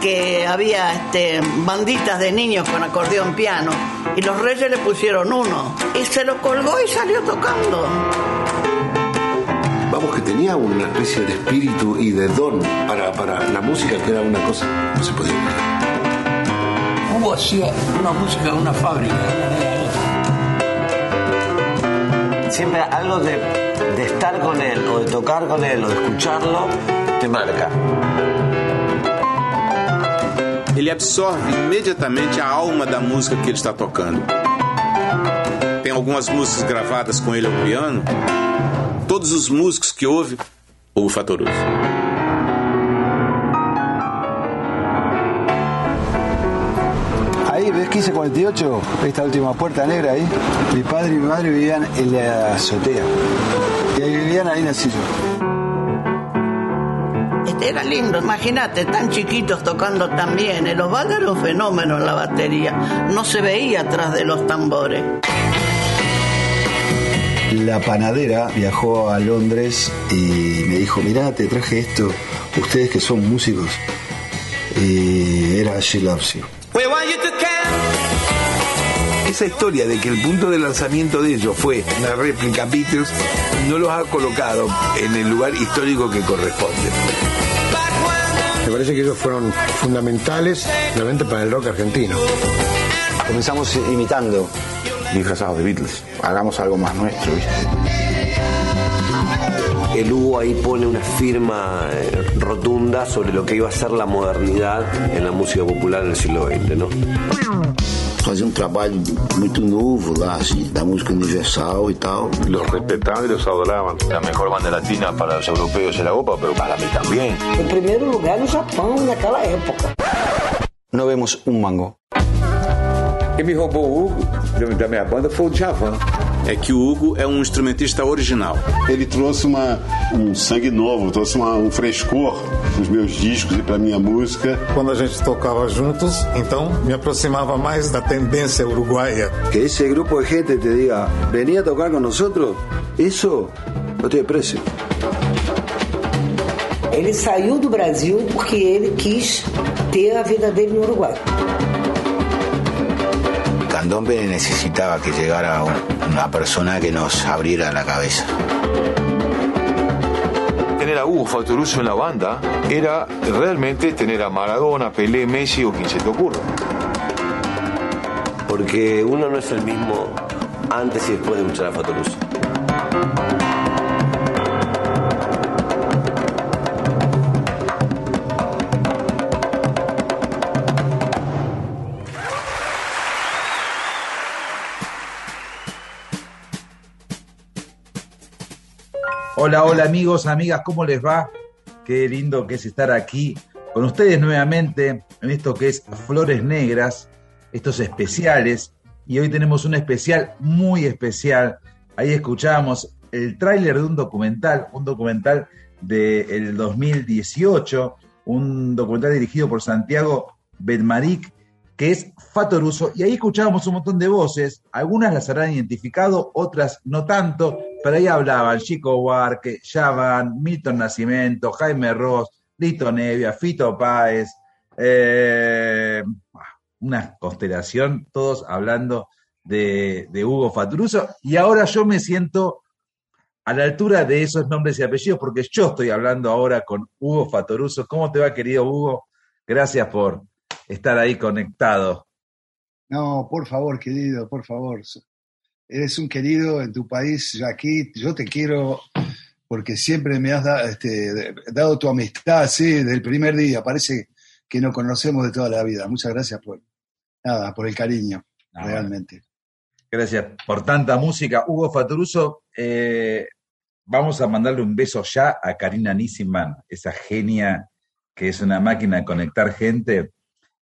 Que había este, banditas de niños con acordeón piano y los reyes le pusieron uno y se lo colgó y salió tocando. Vamos, que tenía una especie de espíritu y de don para, para la música, que era una cosa, no se podía Hugo hacía una música en una fábrica. Siempre algo de, de estar con él, o de tocar con él, o de escucharlo, te marca. Ele absorve imediatamente a alma da música que ele está tocando. Tem algumas músicas gravadas com ele ao piano. Todos os músicos que ouve, o Fatoroso. Ahí ves 1548, esta última puerta negra ahí. Mi padre y mi madre vivían en la azotea. Y ahí vivían, ahí nací yo. Era lindo, imagínate, tan chiquitos tocando tan bien. El Osvaldo era un fenómeno en la batería. No se veía atrás de los tambores. La panadera viajó a Londres y me dijo, mirá, te traje esto, ustedes que son músicos. Y era She Loves You. Esa historia de que el punto de lanzamiento de ellos fue una réplica Beatles no los ha colocado en el lugar histórico que corresponde. Me parece que ellos fueron fundamentales realmente para el rock argentino. Comenzamos imitando disfrazados de Beatles. Hagamos algo más nuestro, ¿viste? El Hugo ahí pone una firma eh, rotunda sobre lo que iba a ser la modernidad en la música popular en el siglo XX, ¿no? Fazia um trabalho muito novo lá, assim, da música universal e tal. Los respetaban y los adoraban. La mejor banda latina para los europeos era OPA, pero para mí también. En primeiro lugar no Japão naquela época. No vemos um mango. Quem me roubou o Hugo da minha banda foi o Djavan. É que o Hugo é um instrumentista original. Ele trouxe uma, um sangue novo, trouxe uma, um frescor para os meus discos e para minha música. Quando a gente tocava juntos, então me aproximava mais da tendência uruguaia. Que esse grupo de gente te diga, venha tocar com nós, isso não tem preço. Ele saiu do Brasil porque ele quis ter a vida dele no Uruguai. Candombe necesitaba que llegara una persona que nos abriera la cabeza. Tener a Hugo Fatoruso en la banda era realmente tener a Maradona, Pelé, Messi o quien se te ocurra. Porque uno no es el mismo antes y después de escuchar a Fatoruso. Hola, hola amigos, amigas, ¿cómo les va? Qué lindo que es estar aquí con ustedes nuevamente en esto que es Flores Negras, estos especiales. Y hoy tenemos un especial muy especial. Ahí escuchábamos el tráiler de un documental, un documental del 2018, un documental dirigido por Santiago Bedmarik, que es Fatoruso. Y ahí escuchábamos un montón de voces, algunas las habrán identificado, otras no tanto, pero ahí hablaban Chico Huarque, Yavan, Milton Nacimiento, Jaime Ross, Lito Nevia, Fito Páez, eh, una constelación, todos hablando de, Hugo Fatoruso. Y ahora yo me siento a la altura de esos nombres y apellidos, porque yo estoy hablando ahora con Hugo Fatoruso. ¿Cómo te va, querido Hugo? Gracias por estar ahí conectado. No, por favor, querido, por favor eres un querido en tu país, aquí yo te quiero porque siempre me has este, dado tu amistad, sí, desde el primer día, parece que nos conocemos de toda la vida. Muchas gracias por, nada, por el cariño, realmente. Gracias por tanta música. Hugo Faturuso, eh, vamos a mandarle un beso ya a Karina Nissiman, esa genia que es una máquina de conectar gente.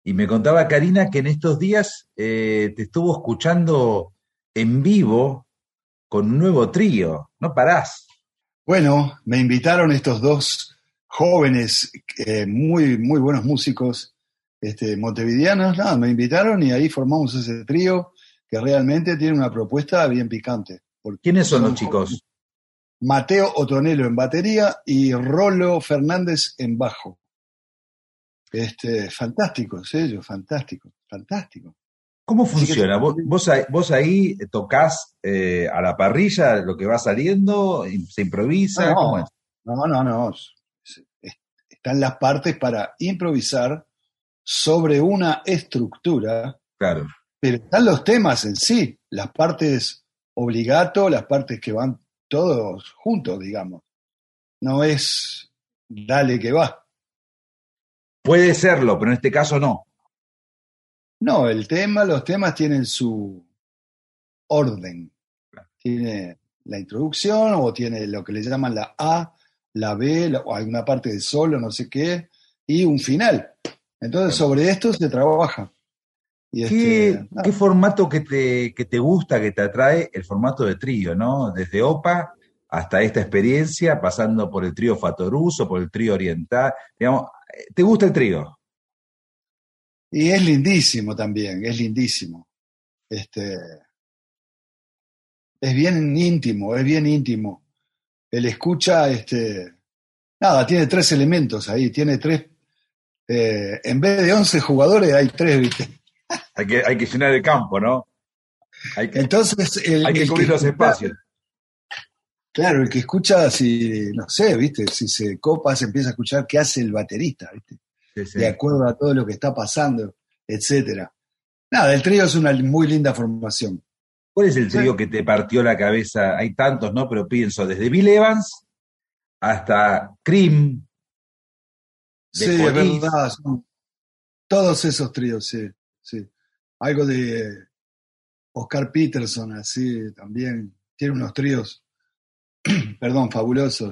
Y me contaba Karina que en estos días eh, te estuvo escuchando en vivo con un nuevo trío. No parás. Bueno, me invitaron estos dos jóvenes, eh, muy, muy buenos músicos este, montevideanos, nada, me invitaron y ahí formamos ese trío que realmente tiene una propuesta bien picante. ¿Quiénes son los chicos? Mateo Otonelo en batería y Rolo Fernández en bajo. Este, fantásticos ellos, fantástico, fantástico. ¿Cómo funciona? ¿Vos, vos, ahí, vos ahí tocas eh, a la parrilla lo que va saliendo, se improvisa? No, no, no, no, Están las partes para improvisar sobre una estructura. Claro. Pero están los temas en sí, las partes obligato, las partes que van todos juntos, digamos. No es dale que va. Puede serlo, pero en este caso no. No, el tema, los temas tienen su orden. Tiene la introducción o tiene lo que le llaman la A, la B, o alguna parte de solo, no sé qué, y un final. Entonces sobre esto se trabaja. Y ¿Qué, este, ¿Qué, formato que te, que te gusta, que te atrae? El formato de trío, ¿no? Desde OPA hasta esta experiencia, pasando por el trío Fatoruso, por el trío Oriental. Digamos, ¿Te gusta el trío? Y es lindísimo también, es lindísimo. Este, es bien íntimo, es bien íntimo. El escucha, este, nada, tiene tres elementos ahí, tiene tres, eh, en vez de once jugadores hay tres, ¿viste? Hay que, hay que llenar el campo, ¿no? Hay que, Entonces, el, hay que cubrir los espacios. Claro, el que escucha, si, no sé, ¿viste? Si se copa, se empieza a escuchar qué hace el baterista, ¿viste? De acuerdo a todo lo que está pasando, etcétera. Nada, el trío es una muy linda formación. ¿Cuál es el trío que te partió la cabeza? Hay tantos, ¿no? Pero pienso, desde Bill Evans hasta Cream. sí, es verdad. todos esos tríos, sí, sí. Algo de Oscar Peterson, así, también. Tiene unos tríos perdón, fabuloso.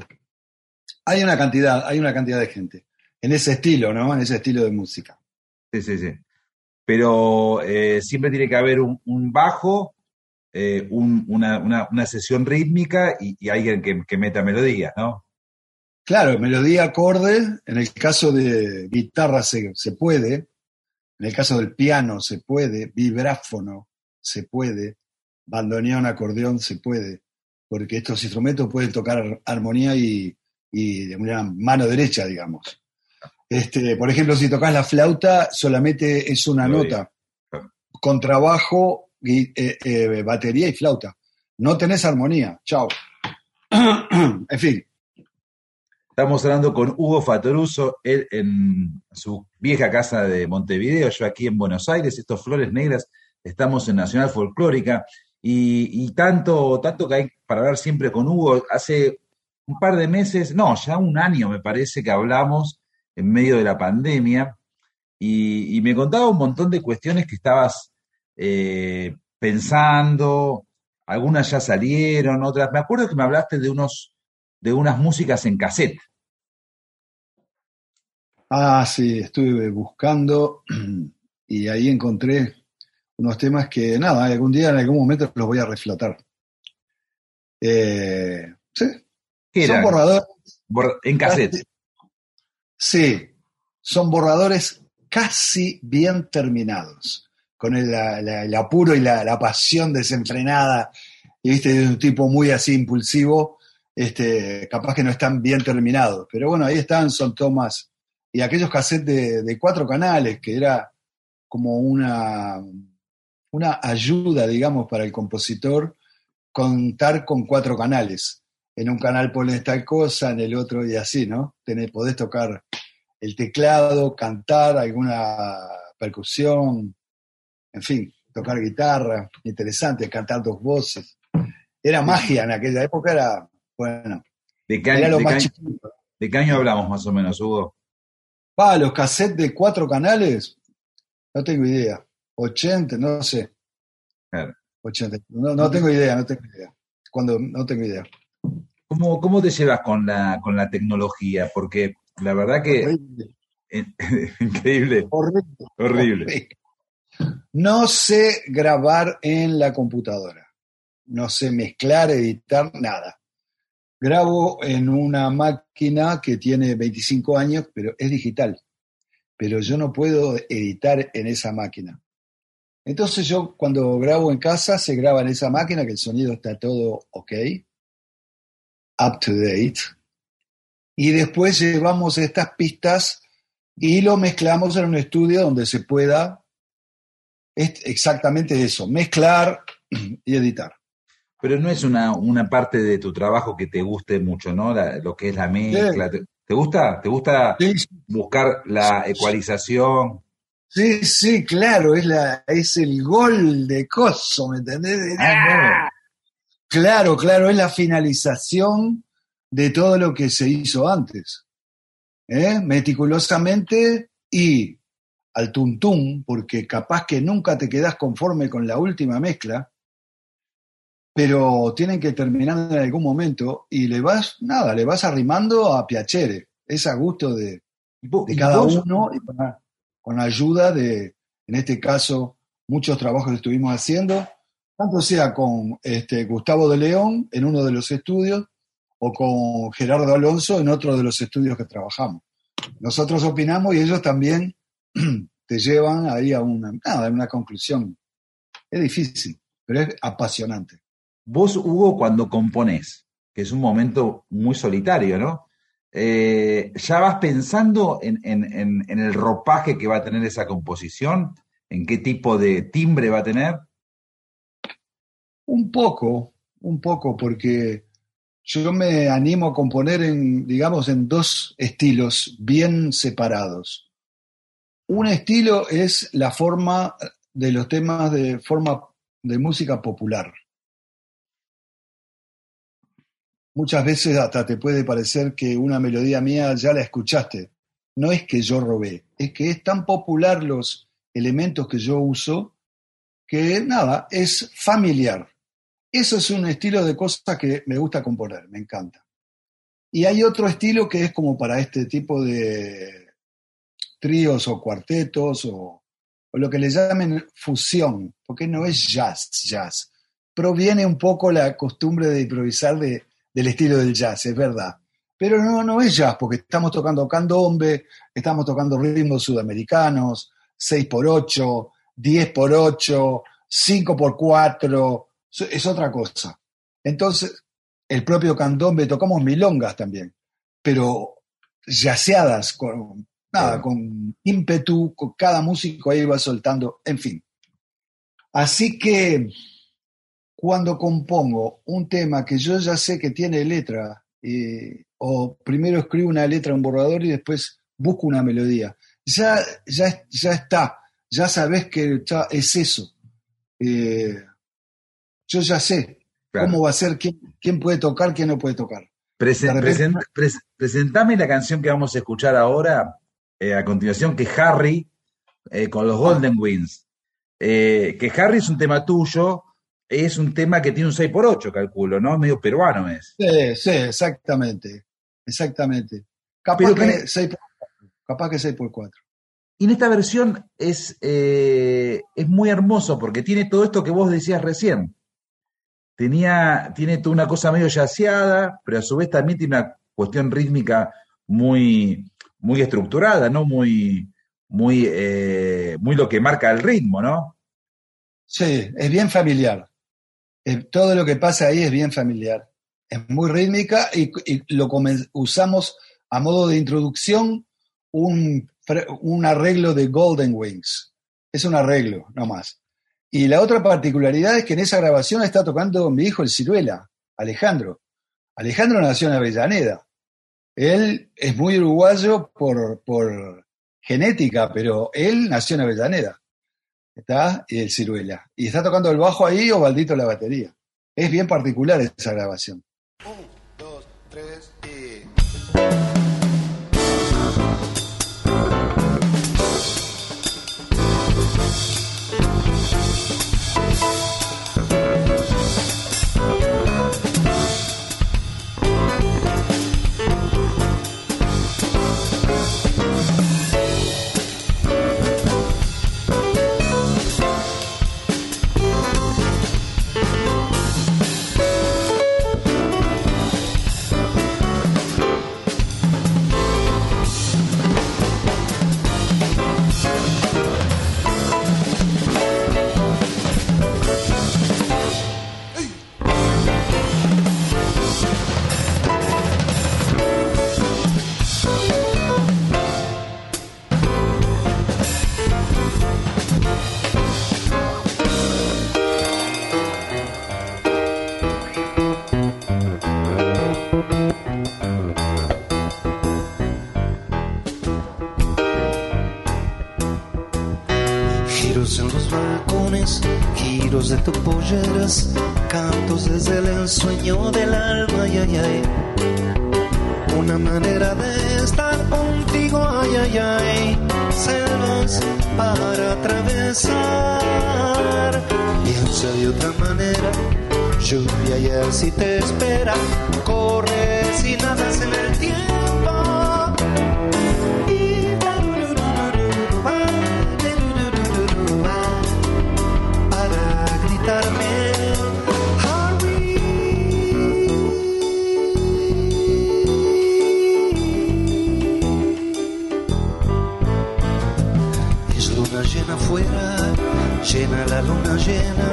Hay una cantidad, hay una cantidad de gente en ese estilo, ¿no? En ese estilo de música. Sí, sí, sí. Pero eh, siempre tiene que haber un, bajo, eh, una, sesión rítmica y, alguien que, meta melodías, ¿no? Claro, melodía, acorde. En el caso de guitarra se, se puede. En el caso del piano se puede. Vibráfono se puede. Bandoneón, acordeón se puede porque estos instrumentos pueden tocar armonía y, de una mano derecha, digamos. Este, por ejemplo, si tocas la flauta, solamente es una nota, con trabajo, y, eh, eh, batería y flauta. No tenés armonía. Chao. en fin. Estamos hablando con Hugo Fatoruso, él en su vieja casa de Montevideo, yo aquí en Buenos Aires, estos Flores Negras, estamos en Nacional Folclórica. Y, tanto, tanto que hay para hablar siempre con Hugo, hace un par de meses, no, ya un año me parece que hablamos en medio de la pandemia y, me contaba un montón de cuestiones que estabas eh, pensando, algunas ya salieron, otras. Me acuerdo que me hablaste de unos, de unas músicas en cassette. Ah, sí, estuve buscando y ahí encontré unos temas que, nada, algún día, en algún momento los voy a reflotar. Eh, sí. Son borradores. en cassette. Sí, son borradores casi bien terminados, con el, apuro y la, pasión desenfrenada, y viste, de un tipo muy así impulsivo, este, capaz que no están bien terminados. Pero bueno, ahí están, son tomas. Y aquellos cassettes de cuatro canales, que era como una una ayuda, digamos, para el compositor contar con cuatro canales. En un canal pones tal cosa, en el otro y así, ¿no? Tenés, podés tocar el teclado, cantar, alguna percusión, en fin, tocar guitarra, interesante, cantar dos voces. Era magia en aquella época, era, bueno, ¿De qué, año, de, qué año hablamos más o menos, Hugo? Va, los cassettes de cuatro canales, no tengo idea. 80, no sé. 80. No, tengo idea, no tengo idea. Cuando, no tengo idea. ¿Cómo, ¿Cómo te llevas con la, con la tecnología? Porque la verdad que Increíble. Horrible. Horrible. No sé grabar en la computadora. No sé mezclar, editar, nada. Grabo en una máquina que tiene 25 años, pero es digital. Pero yo no puedo editar en esa máquina. Entonces yo cuando grabo en casa, se graba en esa máquina, que el sonido está todo ok, up to date. Y después llevamos estas pistas y lo mezclamos en un estudio donde se pueda es exactamente eso, mezclar y editar. Pero no es una, una parte de tu trabajo que te guste mucho, ¿no? La- lo que es la mezcla. ¿Te, te gusta? ¿Te gusta buscar la ecualización? Sí, sí, claro, es, la, es el gol de coso, ¿me entendés? Ah, Claro, claro, es la finalización de todo lo que se hizo antes. ¿eh? Meticulosamente y al tuntún, porque capaz que nunca te quedás conforme con la última mezcla, pero tienen que terminar en algún momento y le vas, nada, le vas arrimando a piacere, es a gusto de, cada uno y con, con ayuda de, en este caso, muchos trabajos que estuvimos haciendo, tanto sea con este, Gustavo de León en uno de los estudios o con Gerardo Alonso en otro de los estudios que trabajamos. Nosotros opinamos y ellos también te llevan ahí a una, nada, una conclusión. Es difícil, pero es apasionante. Vos, Hugo, cuando componés, que es un momento muy solitario, ¿no? Eh, ¿Ya vas pensando en, en- en- en el ropaje que va a tener esa composición? ¿En qué tipo de timbre va a tener? Un poco, un poco, porque yo me animo a componer en, digamos, en dos estilos bien separados. Un estilo es la forma de los temas de forma de música popular. Muchas veces hasta te puede parecer que una melodía mía ya la escuchaste. No es que yo robé, es que es tan popular los elementos que yo uso que nada, es familiar. Eso es un estilo de cosas que me gusta componer, me encanta. Y hay otro estilo que es como para este tipo de tríos o cuartetos o, lo que le llamen fusión, porque no es jazz, jazz. Proviene un poco la costumbre de improvisar de- del estilo del jazz, es verdad. Pero no, no es jazz, porque estamos tocando candombe, estamos tocando ritmos sudamericanos, 6x8, 10x8, 5x4, so- es otra cosa. Entonces, el propio candombe, tocamos milongas también, pero yaceadas, con, nada, con ímpetu, con cada músico ahí va soltando, en fin. Así que cuando compongo un tema que yo ya sé que tiene letra, eh, o primero escribo una letra en un borrador y después busco una melodía, ya, ya, ya está, ya sabes que ya es eso. Eh, yo ya sé Claro. cómo va a ser, quién, quién puede tocar, quién no puede tocar. Presen- De repente- presen- pres- presentame la canción que vamos a escuchar ahora, eh, a continuación, que es Harry, eh, con los Golden Wings. Eh, que Harry es un tema tuyo, es un tema que tiene un 6x8, calculo, ¿no? Medio peruano es. Sí, sí, exactamente, exactamente. Capaz que, que- 6 por, capaz que 6 por 4. Y en esta versión es, eh, es muy hermoso porque tiene todo esto que vos decías recién. Tenía, tiene toda una cosa medio yaceada, pero a su vez también tiene una cuestión rítmica muy, muy estructurada, ¿no? Muy, muy, eh, muy lo que marca el ritmo, ¿no? Sí, es bien familiar. Eh, todo lo que pasa ahí es bien familiar. Es muy rítmica y, y lo usamos a modo de introducción un, un arreglo de Golden Wings. Es un arreglo, no más. Y la otra particularidad es que en esa grabación está tocando mi hijo el Ciruela, Alejandro. Alejandro nació en Avellaneda. Él es muy uruguayo por, por genética, pero él nació en Avellaneda. ¿Está? Y el ciruela. Y está tocando el bajo ahí o Baldito la batería. Es bien particular esa grabación. los giros de tu polleras, cantos desde el ensueño del alma, ay, ay, ay. Una manera de estar contigo, ay, ay, ay. Selvas para atravesar. Piensa de otra manera, lluvia y si te espera. Corre si nadas en el tiempo. Llena la luna llena,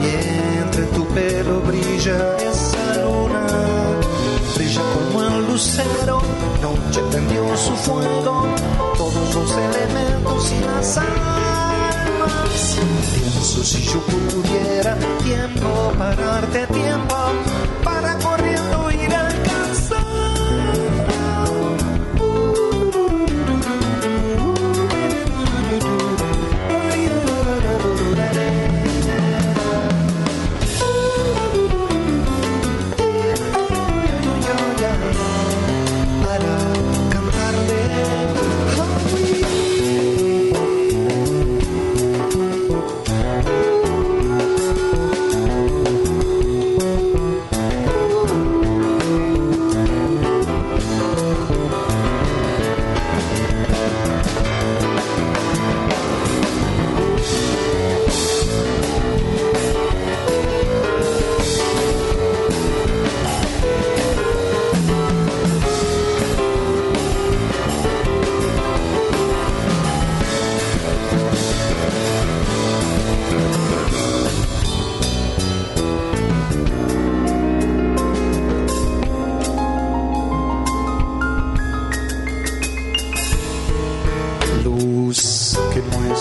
y entre tu pelo brilla esa luna. Brilla como el lucero, noche prendió su fuego, todos los elementos y las almas. Pienso si yo pudiera tiempo pararte tiempo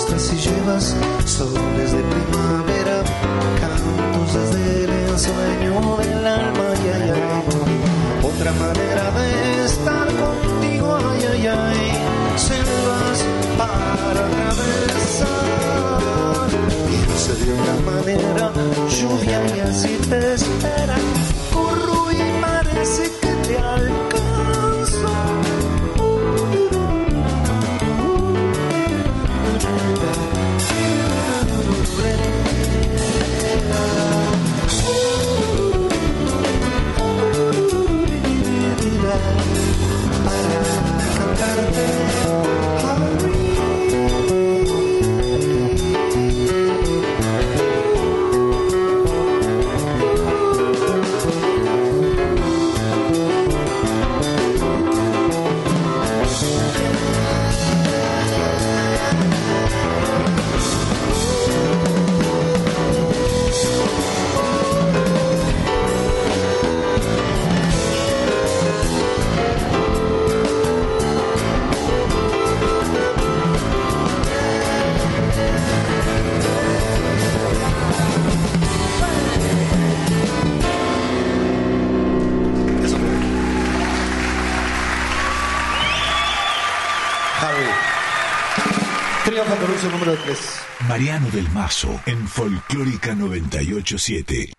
muestras y llevas soles de primavera, cantos desde el ensueño del alma, ay, ay, ay. Otra manera de estar contigo, ay, ay, ay. Selvas para atravesar. De una manera, lluvia y así te espera. Mariano del Mazo en Folclórica 987.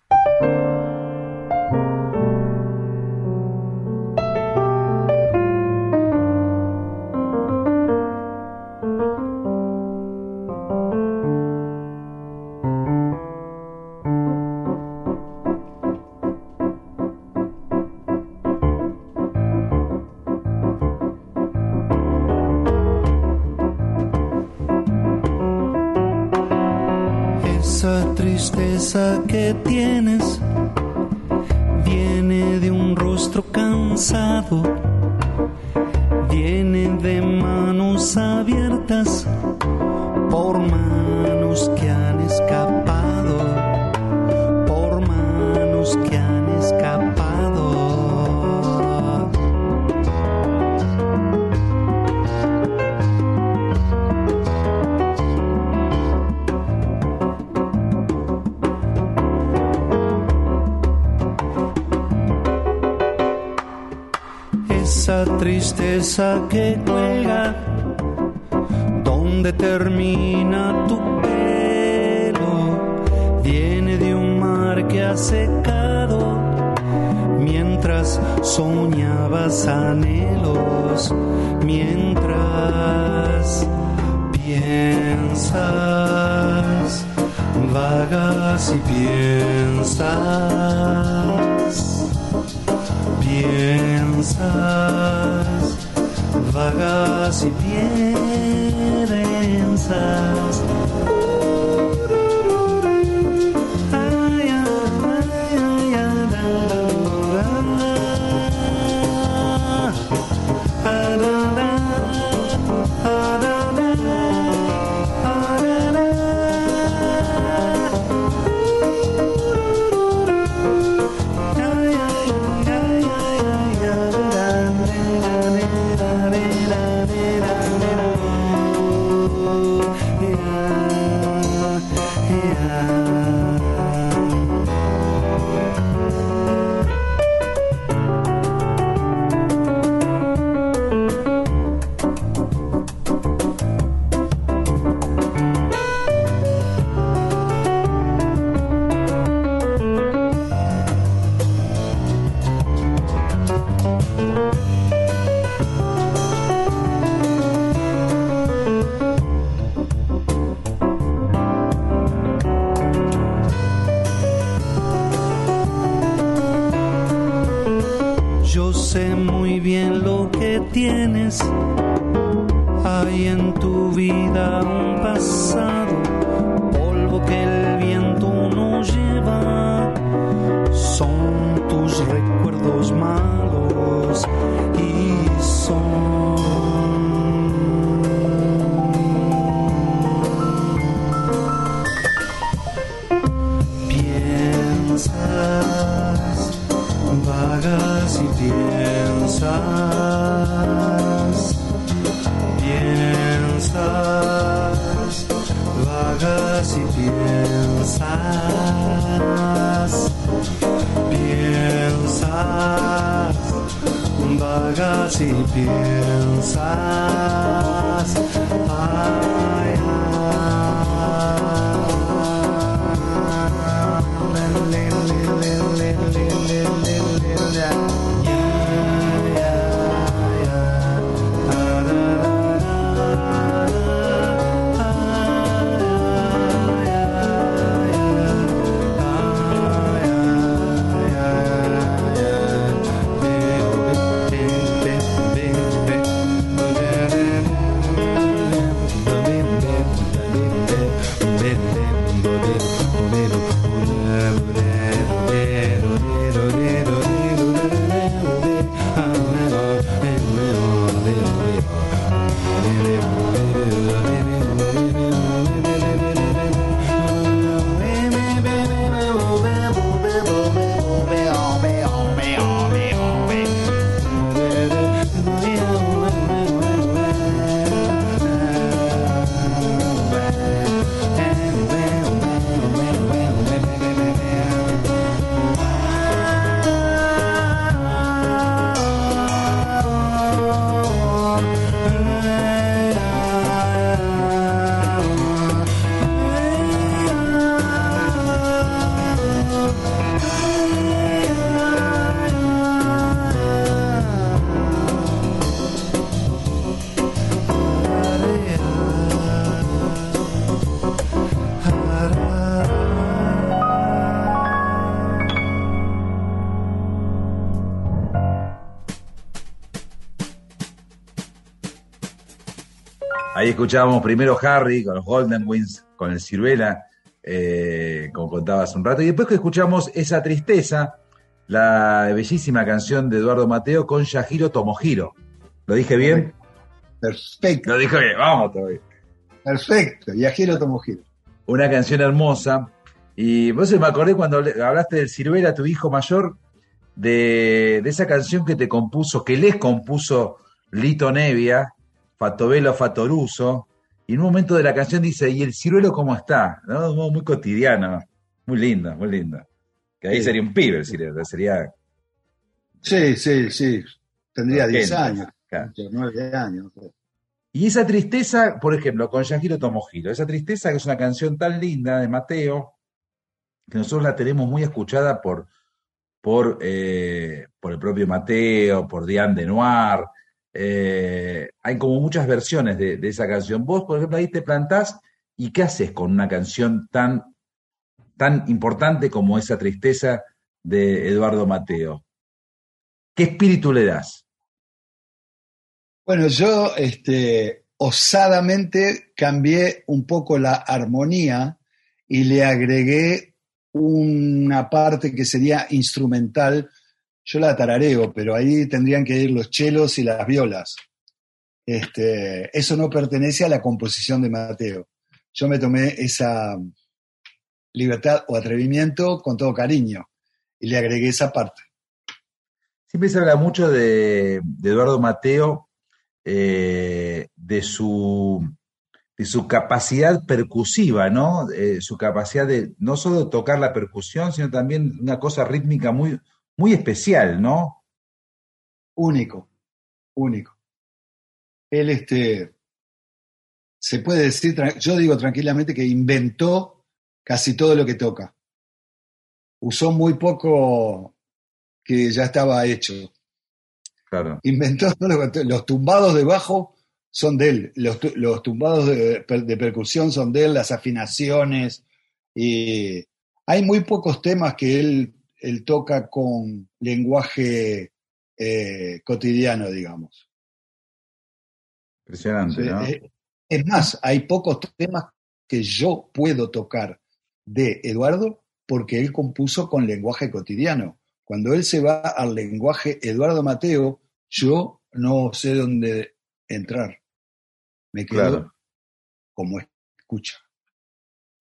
Ahí escuchábamos primero Harry con los Golden Wings, con el Ciruela, eh, como contaba hace un rato, y después que escuchamos esa tristeza, la bellísima canción de Eduardo Mateo con Yajiro Tomohiro. ¿Lo dije bien? Perfecto. Lo dije bien, vamos todavía. Perfecto, Yajiro Tomohiro. Una canción hermosa. Y vos me acordé cuando hablaste del Ciruela, tu hijo mayor, de, de esa canción que te compuso, que les compuso Lito Nevia, Fatovelo Fatoruso, y en un momento de la canción dice, ¿y el ciruelo cómo está? ¿No? De un modo muy cotidiano, muy lindo, muy lindo. Que ahí Sí. sería un pibe el ciruelo, sería... Sí, sí, sí. Tendría 10 Gente, años, claro. 9 años. Y esa tristeza, por ejemplo, con Yajiro Tomohiro, esa tristeza que es una canción tan linda de Mateo, que nosotros la tenemos muy escuchada por, por, eh, por el propio Mateo, por Diane de Noir. Eh, hay como muchas versiones de, esa canción. Vos, por ejemplo, ahí te plantás y ¿qué haces con una canción tan, tan importante como esa tristeza de Eduardo Mateo? ¿Qué espíritu le das? Bueno, yo este, osadamente cambié un poco la armonía y le agregué una parte que sería instrumental. Yo la tarareo, pero ahí tendrían que ir los chelos y las violas. Este, eso no pertenece a la composición de Mateo. Yo me tomé esa libertad o atrevimiento con todo cariño y le agregué esa parte. Siempre se habla mucho de, de Eduardo Mateo, eh, de, su, de su capacidad percusiva, ¿no? Eh, su capacidad de no solo tocar la percusión, sino también una cosa rítmica muy, muy especial, ¿no? Único, único. Él, este, se puede decir, yo digo tranquilamente que inventó casi todo lo que toca. Usó muy poco que ya estaba hecho. Claro. Inventó todo lo que- los tumbados de bajo son de él, los, los tumbados de, de percusión son de él, las afinaciones. Y hay muy pocos temas que él, él toca con lenguaje eh, cotidiano, digamos. Impresionante, ¿no? Eh, Es más, hay pocos temas que yo puedo tocar de Eduardo porque él compuso con lenguaje cotidiano. Cuando él se va al lenguaje Eduardo Mateo, yo no sé dónde entrar. Me quedo Claro. como escucha.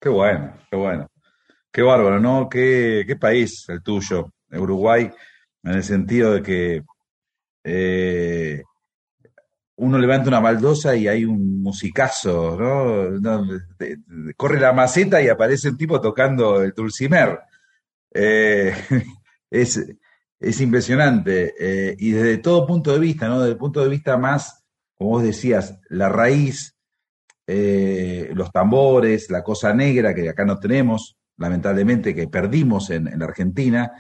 Qué bueno, qué bueno. Qué bárbaro, ¿no? Qué, qué país el tuyo, Uruguay, en el sentido de que eh, uno levanta una baldosa y hay un musicazo, ¿no? Corre la maceta y aparece un tipo tocando el dulcimer. Eh, es, es impresionante. eh, y desde todo punto de vista, ¿no? Desde el punto de vista más, como vos decías, la raíz, los tambores, la cosa negra que acá no tenemos, lamentablemente, que perdimos en, en la Argentina,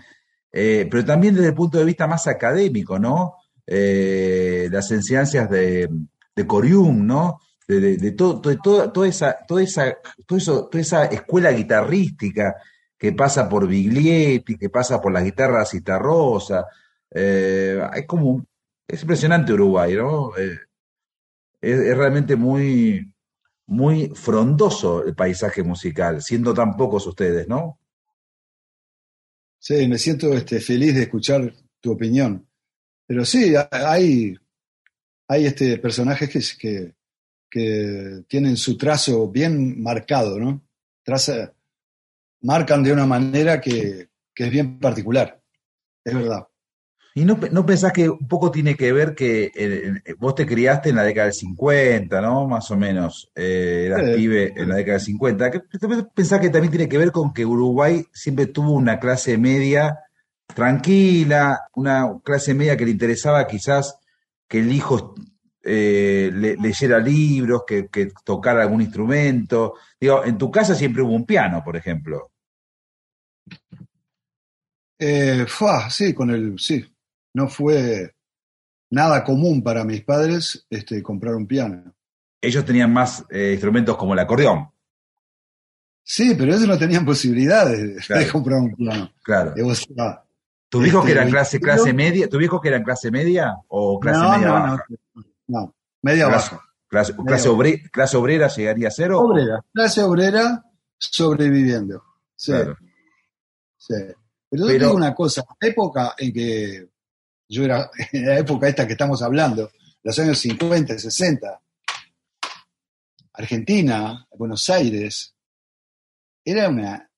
eh, pero también desde el punto de vista más académico, ¿no? Eh, las enseñanzas de, de Corium, ¿no? De, de- todo, toda, esa, toda esa, eso, toda esa escuela guitarrística que pasa por Biglietti, que pasa por las guitarras Citarrosa. Eh, es como, es impresionante Uruguay, ¿no? Eh, es realmente muy, muy frondoso el paisaje musical, siendo tan pocos ustedes, ¿no? Sí, me siento este, feliz de escuchar tu opinión. Pero sí, hay, hay este, personajes que, que, tienen su trazo bien marcado, ¿no? Traza, marcan de una manera que, que es bien particular. Es verdad. ¿Y no, no pensás que un poco tiene que ver que eh, eh, vos te criaste en la década del 50, ¿no? Más o menos, eh, eras Sí. pibe en la década del 50. ¿Qué- ¿Pensás que también tiene que ver con que Uruguay siempre tuvo una clase media tranquila, una clase media que le interesaba quizás que el hijo eh, le- leyera libros, que, que tocara algún instrumento? Digo, en tu casa siempre hubo un piano, por ejemplo. Eh, sí, con el, sí. No fue nada común para mis padres este, comprar un piano. Ellos tenían más eh, instrumentos como el acordeón. Sí, pero ellos no tenían posibilidades de, comprar un piano. Claro. O sea, ¿Tu viejo que este, era clase, clase media? ¿Tu viejo que era clase media o clase no, media no, baja? no, no, media Clase, baja. clase, Media clase baja. obre- clase obrera llegaría a cero? Obrera, clase obrera sobreviviendo. Sí, Claro. sí. Pero yo Pero- digo una cosa, la época en que yo era, en la época esta que estamos hablando, los años 50, 60, Argentina, Buenos Aires, era una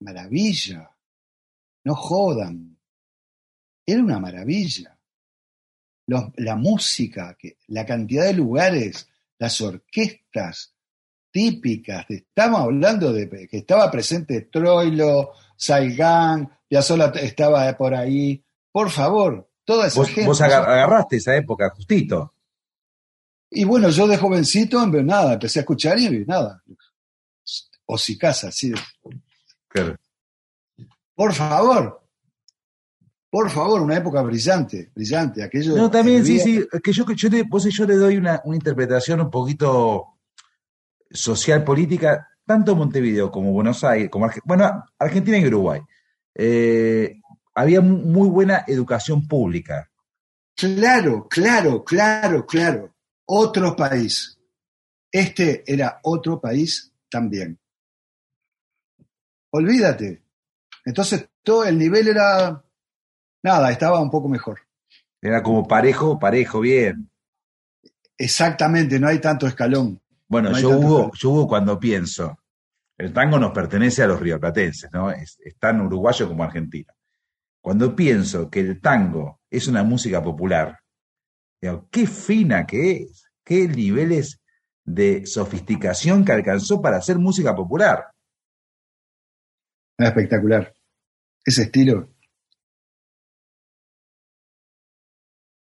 maravilla. No jodan. Era una maravilla. Los- la música, que, la cantidad de lugares, las orquestas típicas. estamos hablando de que estaba presente Troilo, Saigán, Piazzolla estaba por ahí. Por favor, toda esa Vos, gente. vos agar- agarraste esa época justito. Y bueno, yo de jovencito, en nada, empecé a escuchar y nada. O si casa, sí. Claro. Por favor. Por favor, una época brillante, brillante. Aquello No, también, sí, sí, que yo, yo, te, vos y yo le doy una, una interpretación un poquito social, política, tanto Montevideo como Buenos Aires, como Arge- bueno, Argentina y Uruguay. Eh, había mu- muy buena educación pública. Claro, claro, claro, claro. Otro país. Este era otro país también. Olvídate. Entonces todo el nivel era nada, estaba un poco mejor. Era como parejo, parejo, bien. Exactamente, no hay tanto escalón. Bueno, No yo, Hugo, yo Hugo, cuando pienso, el tango nos pertenece a los rioplatenses, ¿no? Es, es tan uruguayo como argentino. Cuando pienso que el tango es una música popular, digo, qué fina que es, qué niveles de sofisticación que alcanzó para hacer música popular. Era espectacular. Ese estilo.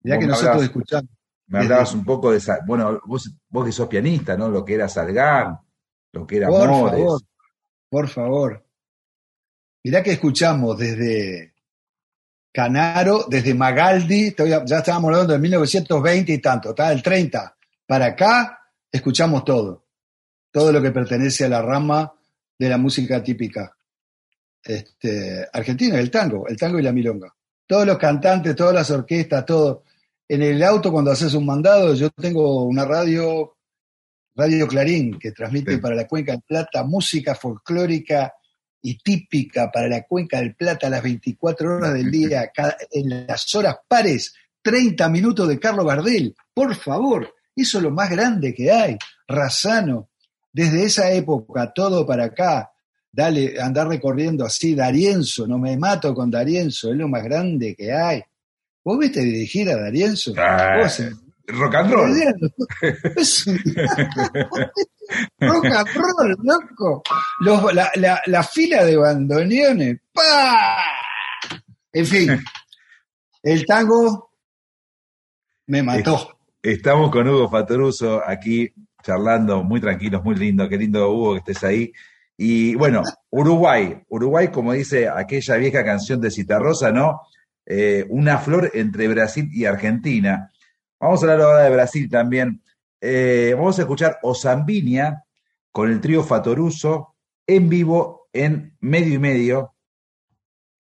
Ya que nosotros hablabas- escuchamos. Me hablabas un poco de esa, bueno, vos, vos que sos pianista, ¿no? Lo que era Salgán, lo que era Por Mores. favor, por favor. Mirá que escuchamos desde Canaro, desde Magaldi, ya estábamos hablando de 1920 y tanto, está el 30. Para acá escuchamos todo, todo lo que pertenece a la rama de la música típica este, argentina, el tango, el tango y la milonga. Todos los cantantes, todas las orquestas, todo. En el auto cuando haces un mandado, yo tengo una radio Radio Clarín, que transmite para la Cuenca del Plata música folclórica y típica para la Cuenca del Plata a las 24 horas del día, cada- en las horas pares, 30 minutos de Carlos Gardel. Por favor, eso es lo más grande que hay. Razano, desde esa época, todo para acá, dale, andar recorriendo así, Darienzo, no me mato con Darienzo, es lo más grande que hay. ¿Vos viste dirigir a Darienzo? Vos, rock and roll. rock and roll, loco. Los- la, la- la fila de bandoneones. ¡pa! En fin, el tango me mató. Estamos con Hugo Fatoruso aquí charlando, muy tranquilos, muy lindo. Qué lindo, Hugo, que estés ahí. Y bueno, Uruguay. Uruguay, como dice aquella vieja canción de Citarrosa, ¿no? Eh, una flor entre Brasil y Argentina. Vamos a hablar ahora de Brasil también. Eh, vamos a escuchar Osambinia con el trío Fatoruso en vivo en medio y medio.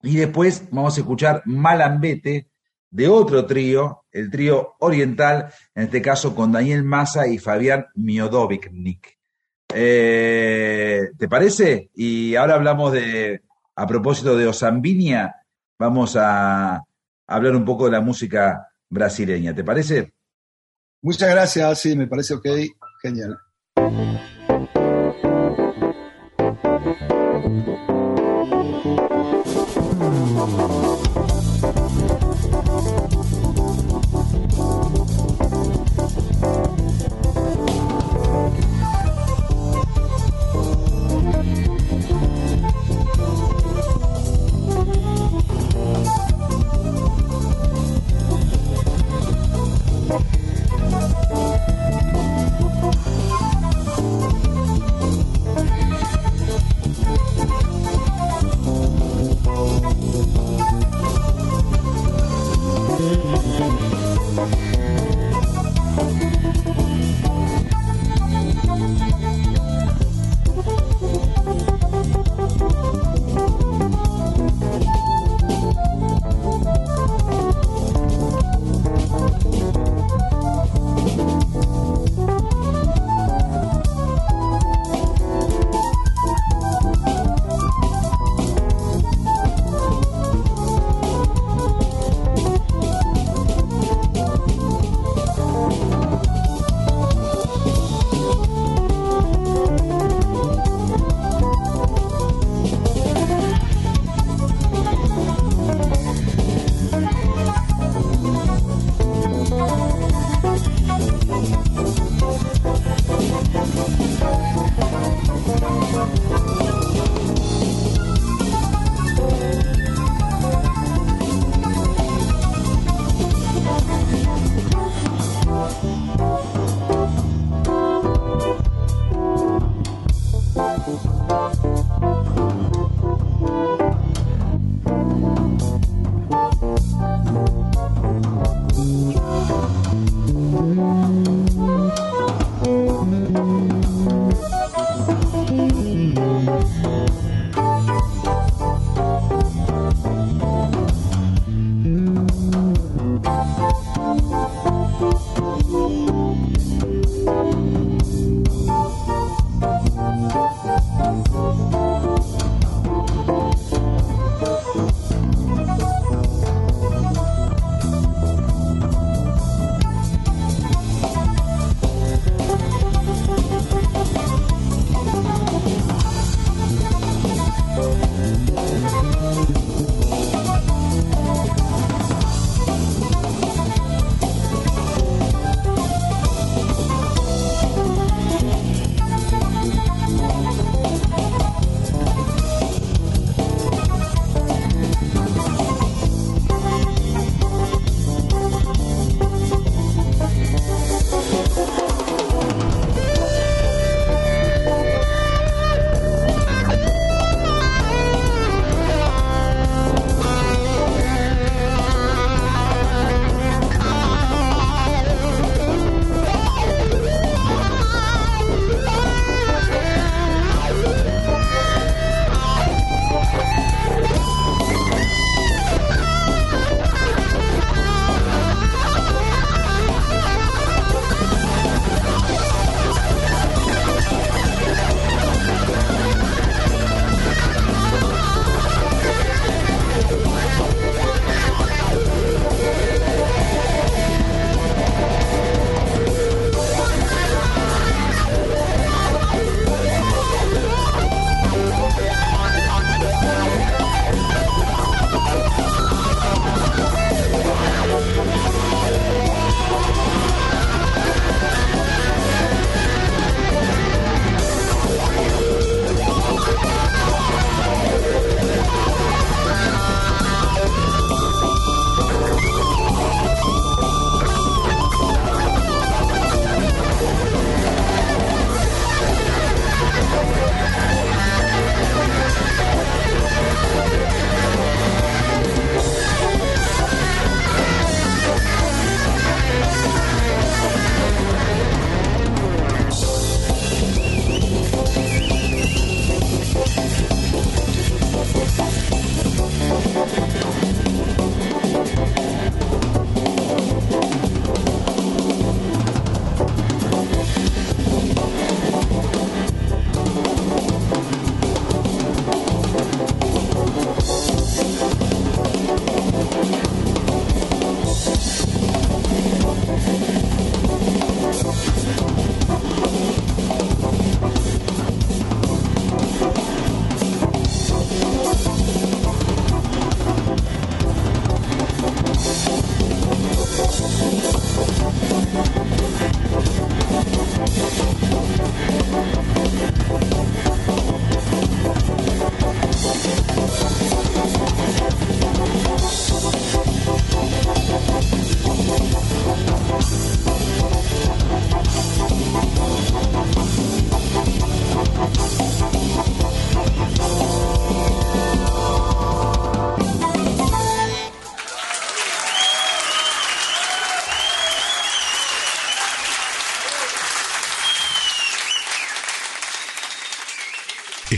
Y después vamos a escuchar Malambete de otro trío, el trío oriental, en este caso con Daniel Massa y Fabián Miodovicnik. Eh, ¿Te parece? Y ahora hablamos de, a propósito de Osambinia, vamos a hablar un poco de la música brasileña. ¿Te parece? Muchas gracias, sí, me parece ok. Genial.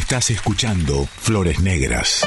Estás escuchando Flores Negras.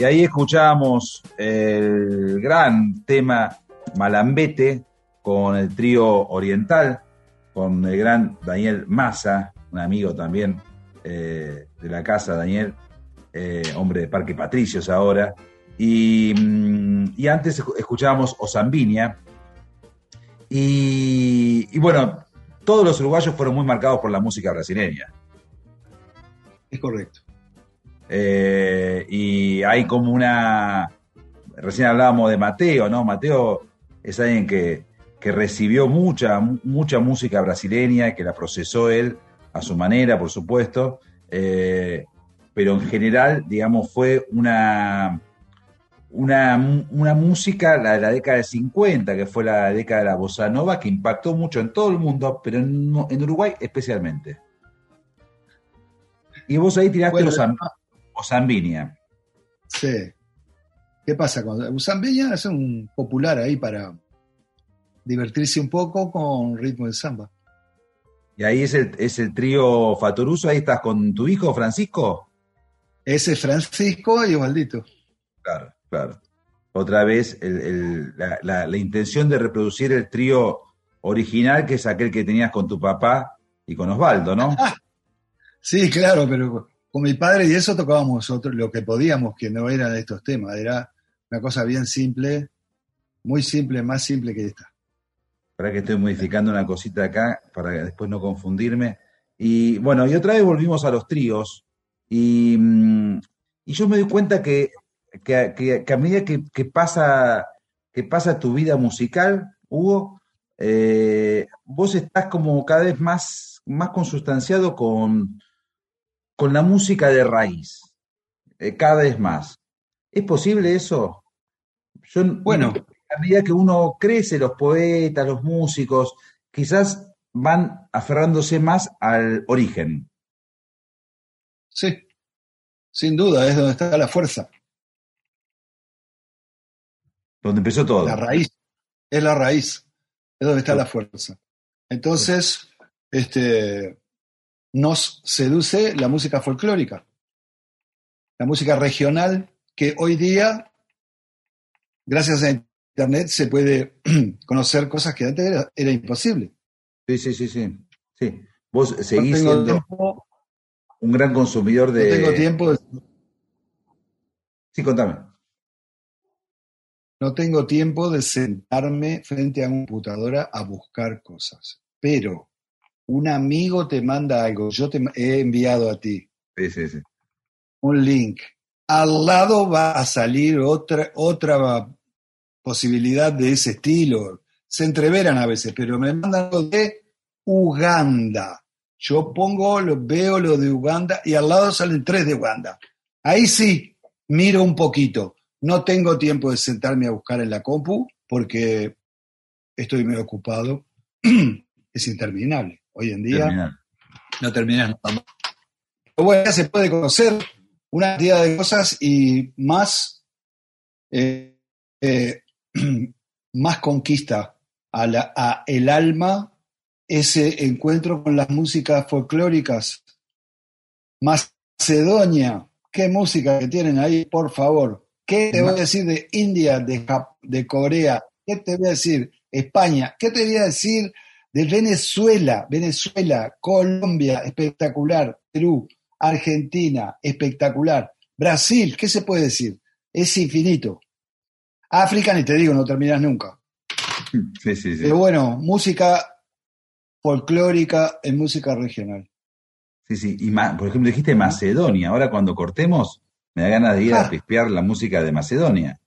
Y ahí escuchamos el gran tema Malambete con el trío oriental, con el gran Daniel Massa, un amigo también eh, de la casa, Daniel, eh, hombre de Parque Patricios ahora. Y, mm, y antes escuchábamos Osambinia. Y, y bueno, todos los uruguayos fueron muy marcados por la música brasileña. Es correcto. Eh, y hay como una. Recién hablábamos de Mateo, ¿no? Mateo es alguien que, que recibió mucha, mucha música brasileña, que la procesó él a su manera, por supuesto. Eh, pero en general, digamos, fue una, una, una música, la de la década de 50, que fue la década de la bossa nova, que impactó mucho en todo el mundo, pero en, en Uruguay especialmente. Y vos ahí tiraste Bueno, los o Zambinia. Sí. ¿Qué pasa? con Zambiña es un popular ahí para divertirse un poco con ritmo de samba. Y ahí es el, es el trío Fatoruso, ahí estás con tu hijo Francisco. Ese es Francisco y Osvaldito. Claro, claro. Otra vez el- el- la, la- la intención de reproducir el trío original, que es aquel que tenías con tu papá y con Osvaldo, ¿no? Sí, claro, pero con mi padre y eso tocábamos nosotros lo que podíamos, que no eran estos temas, era una cosa bien simple, muy simple, más simple que esta. Para que estoy modificando una cosita acá para después no confundirme. Y bueno, y otra vez volvimos a los tríos. Y, mm, y yo me doy cuenta que, que- que- que a medida que, que pasa, que pasa tu vida musical, Hugo, eh, vos estás como cada vez más, más consustanciado con, con la música de raíz. eh, cada vez más. ¿Es posible eso? Yo, bueno, a medida que uno crece, los poetas, los músicos, quizás van aferrándose más al origen. Sí, sin duda, es donde está la fuerza, Donde empezó todo. la raíz, es la raíz, es donde está la fuerza. Entonces, este, nos seduce la música folclórica, la música regional, que hoy día, gracias a Internet, se puede conocer cosas que antes era, era imposible. Sí, sí, sí, sí. sí. Vos seguís tengo siendo tiempo. un gran consumidor No de. tengo tiempo de, Sí, contame. no tengo tiempo de sentarme frente a una computadora a buscar cosas. Pero un amigo te manda algo, yo te he enviado a ti Sí, sí, sí. un link. Al lado va a salir otra, otra posibilidad de ese estilo. Se entreveran a veces, pero me mandan algo de Uganda. Yo pongo, lo, veo lo de Uganda y al lado salen tres de Uganda. Ahí sí, miro un poquito. No tengo tiempo de sentarme a buscar en la compu porque estoy muy ocupado. es interminable. Hoy en día no terminas nunca bueno, ya se puede conocer una cantidad de cosas y más, eh, eh, más conquista a, la, a el alma ese encuentro con las músicas folclóricas. Macedonia, qué música que tienen ahí, por favor. ¿Qué te voy a decir de India, de, Jap- de Corea? ¿Qué te voy a decir? España. ¿Qué te voy a decir de Venezuela? Venezuela, Colombia, espectacular. Perú, Argentina, espectacular. Brasil, ¿qué se puede decir? Es infinito. África, ni te digo, no terminas nunca. Sí, sí, sí. Pero bueno, música folclórica en música regional. Sí, sí. Y por ejemplo, dijiste Macedonia. Ahora cuando cortemos, me da ganas de ir a Ah. pispear la música de Macedonia.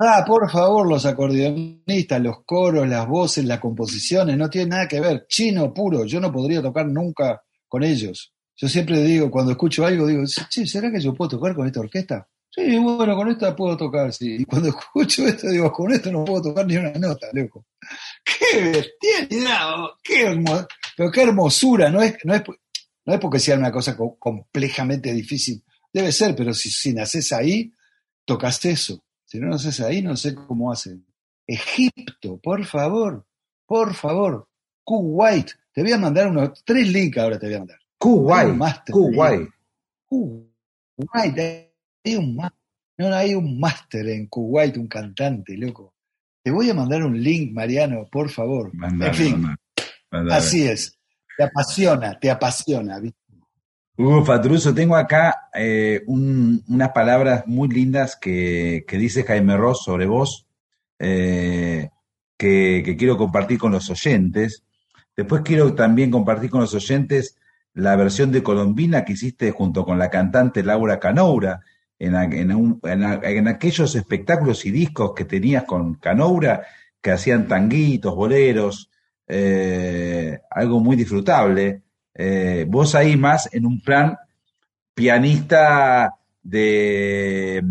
Ah, por favor, los acordeonistas, los coros, las voces, las composiciones, no tiene nada que ver. Chino puro, yo no podría tocar nunca con ellos. Yo siempre digo, cuando escucho algo, digo, sí, ¿será que yo puedo tocar con esta orquesta? Sí, bueno, con esta puedo tocar, sí. Y cuando escucho esto, digo, con esto no puedo tocar ni una nota, loco. ¡Qué bestialidad! ¡Qué Pero qué hermosura! No es, no, es, no es porque sea una cosa co- complejamente difícil. Debe ser, pero si, si naces ahí, tocas eso. Si no naces ahí, no sé cómo hacen. Egipto, por favor, por favor. Kuwait. Te voy a mandar unos tres links ahora te voy a mandar. Kuwait, Kuwait. Kuwait, hay un máster. No, no, hay un máster en Kuwait, un cantante, loco. Te voy a mandar un link, Mariano, por favor. En fin, así es. Te apasiona, te apasiona. ¿viste? Hugo Fatruso, tengo acá eh, un- unas palabras muy lindas que, dice Jaime Ross sobre vos, eh, que, quiero compartir con los oyentes. Después quiero también compartir con los oyentes la versión de Colombina que hiciste junto con la cantante Laura Canoura en aquellos espectáculos y discos que tenías con Canoura que hacían tanguitos, boleros, eh, algo muy disfrutable. Eh, vos ahí más en un plan pianista de,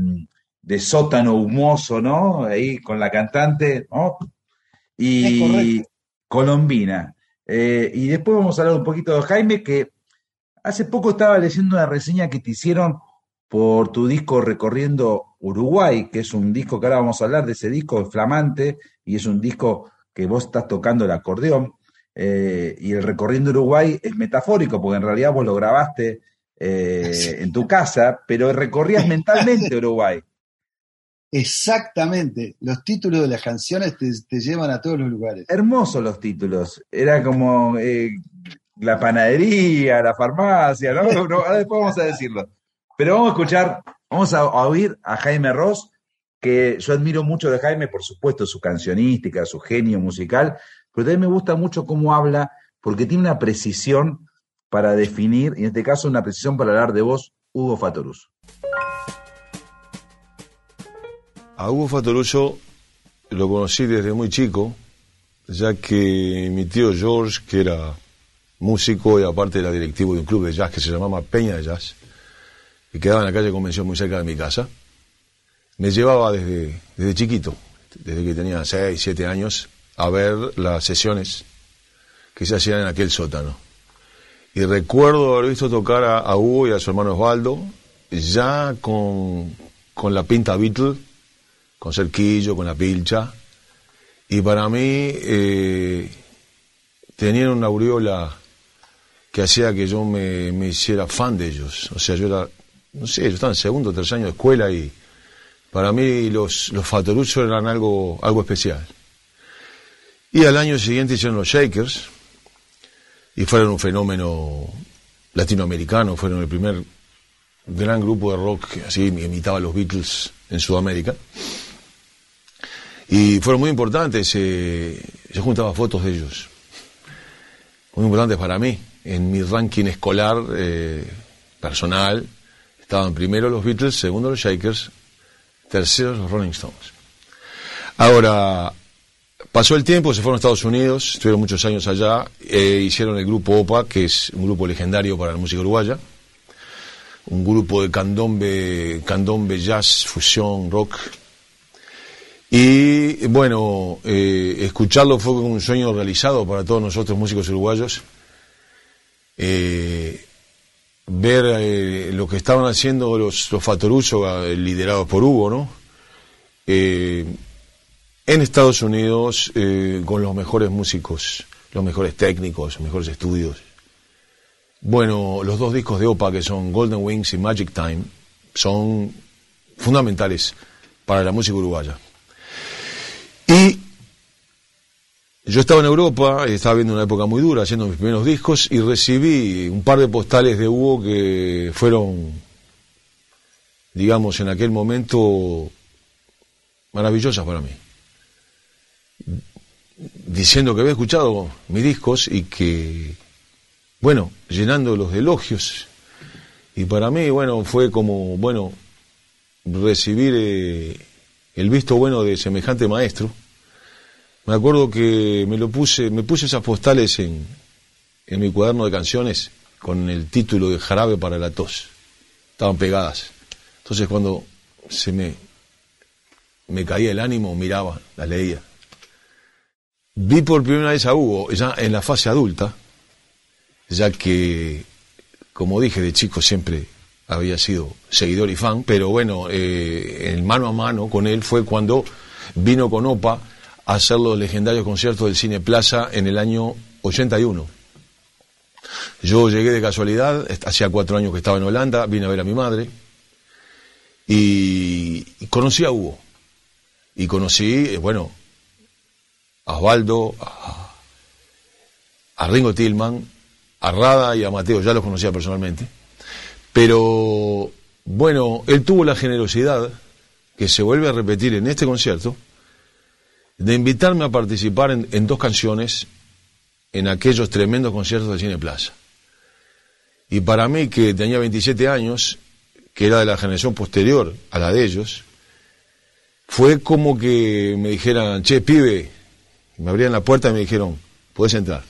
de sótano humoso, ¿no? Ahí con la cantante, Y. Colombina. Eh, y después vamos a hablar un poquito de Jaime, que hace poco estaba leyendo una reseña que te hicieron por tu disco Recorriendo Uruguay, que es un disco que ahora vamos a hablar de ese disco es flamante, y es un disco que vos estás tocando el acordeón. Eh, y el Recorriendo Uruguay es metafórico, porque en realidad vos lo grabaste eh, en tu casa, pero recorrías mentalmente Uruguay. Exactamente. Los títulos de las canciones te, te llevan a todos los lugares. Hermosos los títulos. Era como eh, la panadería, la farmacia, ¿no? No, ahora después vamos a decirlo. Pero vamos a escuchar, vamos a, a oír a Jaime Ross, que yo admiro mucho de Jaime, por supuesto, su cancionística, su genio musical, pero también me gusta mucho cómo habla, porque tiene una precisión para definir, y en este caso una precisión para hablar de vos, Hugo Fatoruso. A Hugo Fatoruso lo conocí desde muy chico, ya que mi tío George, que era músico y aparte era directivo de un club de jazz que se llamaba Peña de Jazz, que quedaba en la calle Convención muy cerca de mi casa, me llevaba desde, desde chiquito, desde que tenía 6, 7 años, a ver las sesiones que se hacían en aquel sótano. Y recuerdo haber visto tocar a, Hugo y a su hermano Osvaldo, ya con, con la pinta Beatle, con cerquillo, con la pilcha. Y para mí eh, tenían una aureola que hacía que yo me, me hiciera fan de ellos. O sea, yo era, no sé, yo estaba en segundo o tercer año de escuela y para mí los, los Fatoruso eran algo, algo especial. Y al año siguiente hicieron los Shakers y fueron un fenómeno latinoamericano, fueron el primer gran grupo de rock que así imitaba a los Beatles en Sudamérica. Y fueron muy importantes, eh, yo juntaba fotos de ellos, muy importantes para mí. En mi ranking escolar eh, personal estaban primero los Beatles, segundo los Shakers, tercero los Rolling Stones. Ahora, pasó el tiempo, se fueron a Estados Unidos, estuvieron muchos años allá, eh, hicieron el grupo OPA, que es un grupo legendario para la música uruguaya, un grupo de candombe, candombe jazz, fusión, rock. Y bueno, eh, escucharlo fue un sueño realizado para todos nosotros músicos uruguayos. Eh, ver lo que estaban haciendo los, los Fatoruso, liderados por Hugo, ¿no? En Estados Unidos, eh, con los mejores músicos, los mejores técnicos, los mejores estudios. Bueno, los dos discos de OPA, que son Golden Wings y Magic Time, son fundamentales para la música uruguaya. Y yo estaba en Europa, estaba viendo una época muy dura, haciendo mis primeros discos, y recibí un par de postales de Hugo que fueron, digamos, en aquel momento maravillosas para mí. Diciendo que había escuchado mis discos y que, bueno, llenándolos de elogios. Y para mí, bueno, fue como, bueno, recibir eh, el visto bueno de semejante maestro. Me acuerdo que me lo puse, me puse esas postales en, en mi cuaderno de canciones con el título de Jarabe para la tos. Estaban pegadas. Entonces cuando se me, me caía el ánimo, miraba, las leía. Vi por primera vez a Hugo ya en la fase adulta, ya que, como dije, de chico siempre había sido seguidor y fan, pero bueno, eh, mano a mano con él fue cuando vino con OPA a hacer los legendarios conciertos del Cine Plaza en el año 81. Yo llegué de casualidad, hacía cuatro años que estaba en Holanda, vine a ver a mi madre y, y conocí a Hugo. Y conocí, eh, bueno, a Osvaldo, a, Ringo Tillman, a Rada y a Mateo, ya los conocía personalmente. Pero bueno, él tuvo la generosidad, que se vuelve a repetir en este concierto, de invitarme a participar en, en dos canciones en aquellos tremendos conciertos del Cine Plaza. Y para mí, que tenía 27 años, que era de la generación posterior a la de ellos, fue como que me dijeran, che, pibe, me abrían la puerta y me dijeron, puedes entrar.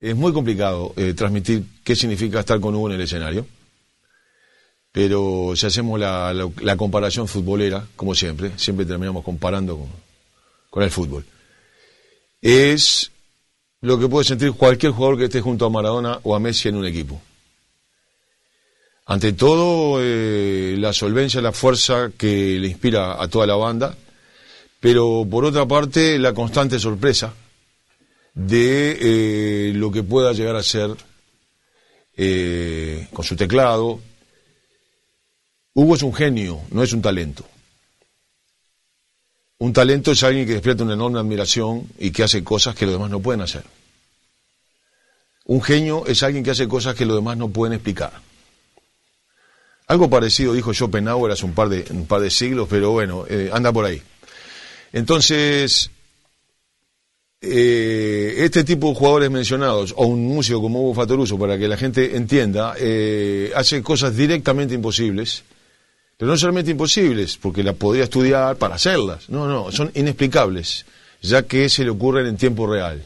Es muy complicado eh, transmitir qué significa estar con Hugo en el escenario, pero si hacemos la, comparación futbolera, como siempre, siempre terminamos comparando con, con el fútbol, es lo que puede sentir cualquier jugador que esté junto a Maradona o a Messi en un equipo. Ante todo, eh, la solvencia, la fuerza que le inspira a toda la banda, pero por otra parte, la constante sorpresa de eh, lo que pueda llegar a ser eh, con su teclado. Hugo es un genio, no es un talento. Un talento es alguien que despierta una enorme admiración y que hace cosas que los demás no pueden hacer. Un genio es alguien que hace cosas que los demás no pueden explicar. Algo parecido dijo Schopenhauer hace un par de, un par de siglos, pero bueno, eh, anda por ahí. Entonces, eh, este tipo de jugadores mencionados, o un músico como Hugo Fatoruso, para que la gente entienda, eh, hace cosas directamente imposibles, pero no solamente imposibles, porque las podría estudiar para hacerlas, no, no, son inexplicables, ya que se le ocurren en tiempo real.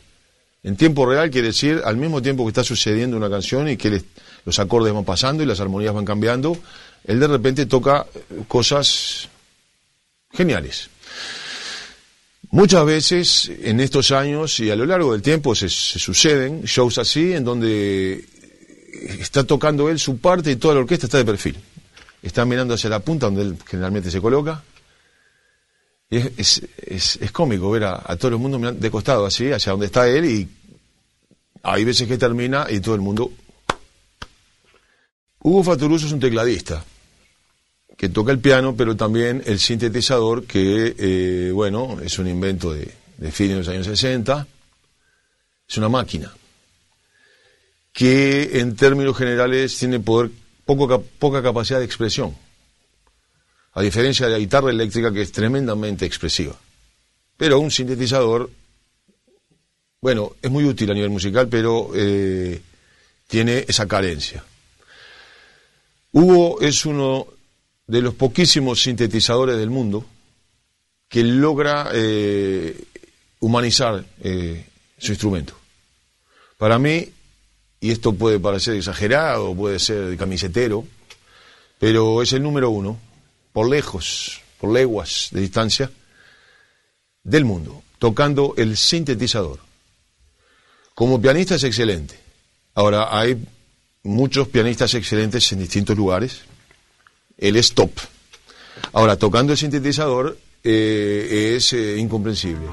En tiempo real quiere decir al mismo tiempo que está sucediendo una canción y que los acordes van pasando y las armonías van cambiando, él de repente toca cosas geniales. Muchas veces en estos años y a lo largo del tiempo se, se suceden shows así en donde está tocando él su parte y toda la orquesta está de perfil. Está mirando hacia la punta donde él generalmente se coloca. Y es, es- cómico ver a, a todo el mundo mirando de costado así, hacia donde está él y hay veces que termina y todo el mundo... Hugo Fatoruso es un tecladista que toca el piano, pero también el sintetizador, que, eh, bueno, es un invento de, de fines de los años 60. Es una máquina que, en términos generales, tiene poder, poca capacidad de expresión. A diferencia de la guitarra eléctrica, que es tremendamente expresiva. Pero un sintetizador, bueno, es muy útil a nivel musical, pero eh, tiene esa carencia. Hugo es uno de los poquísimos sintetizadores del mundo que logra eh, humanizar eh, su instrumento. Para mí, y esto puede parecer exagerado, puede ser camisetero, pero es el número uno, por lejos, por leguas de distancia, del mundo, tocando el sintetizador. Como pianista es excelente. Ahora, hay muchos pianistas excelentes en distintos lugares. Él es top. Ahora, tocando el sintetizador eh, es eh, incomprensible.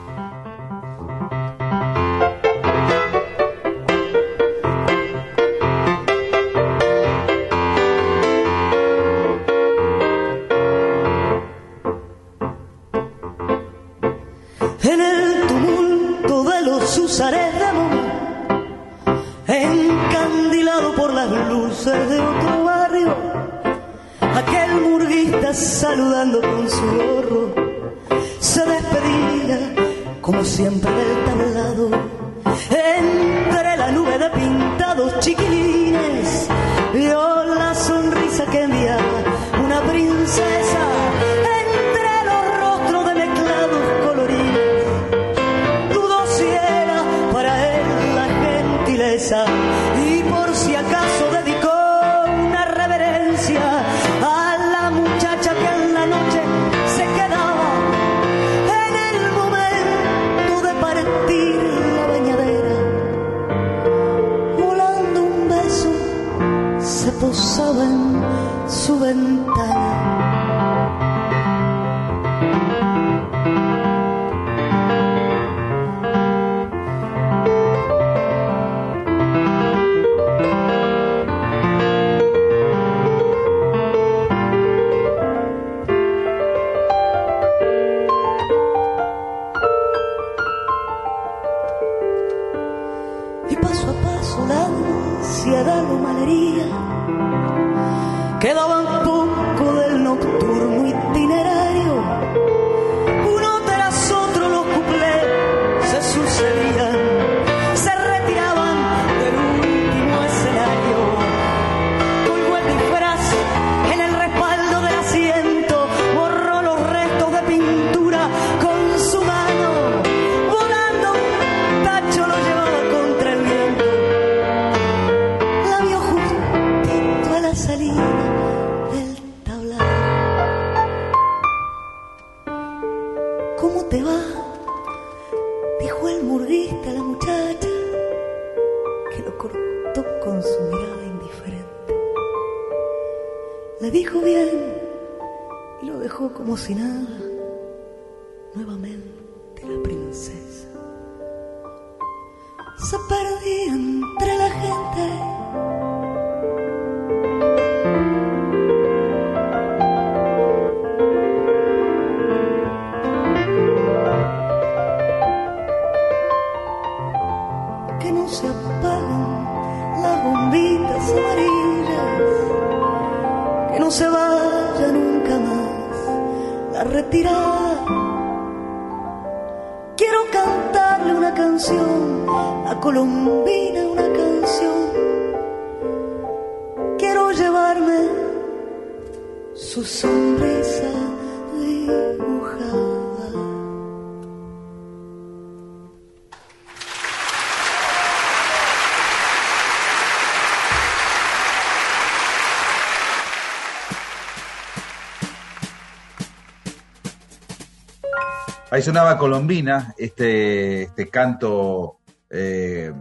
Ahí sonaba Colombina, este, este canto eh,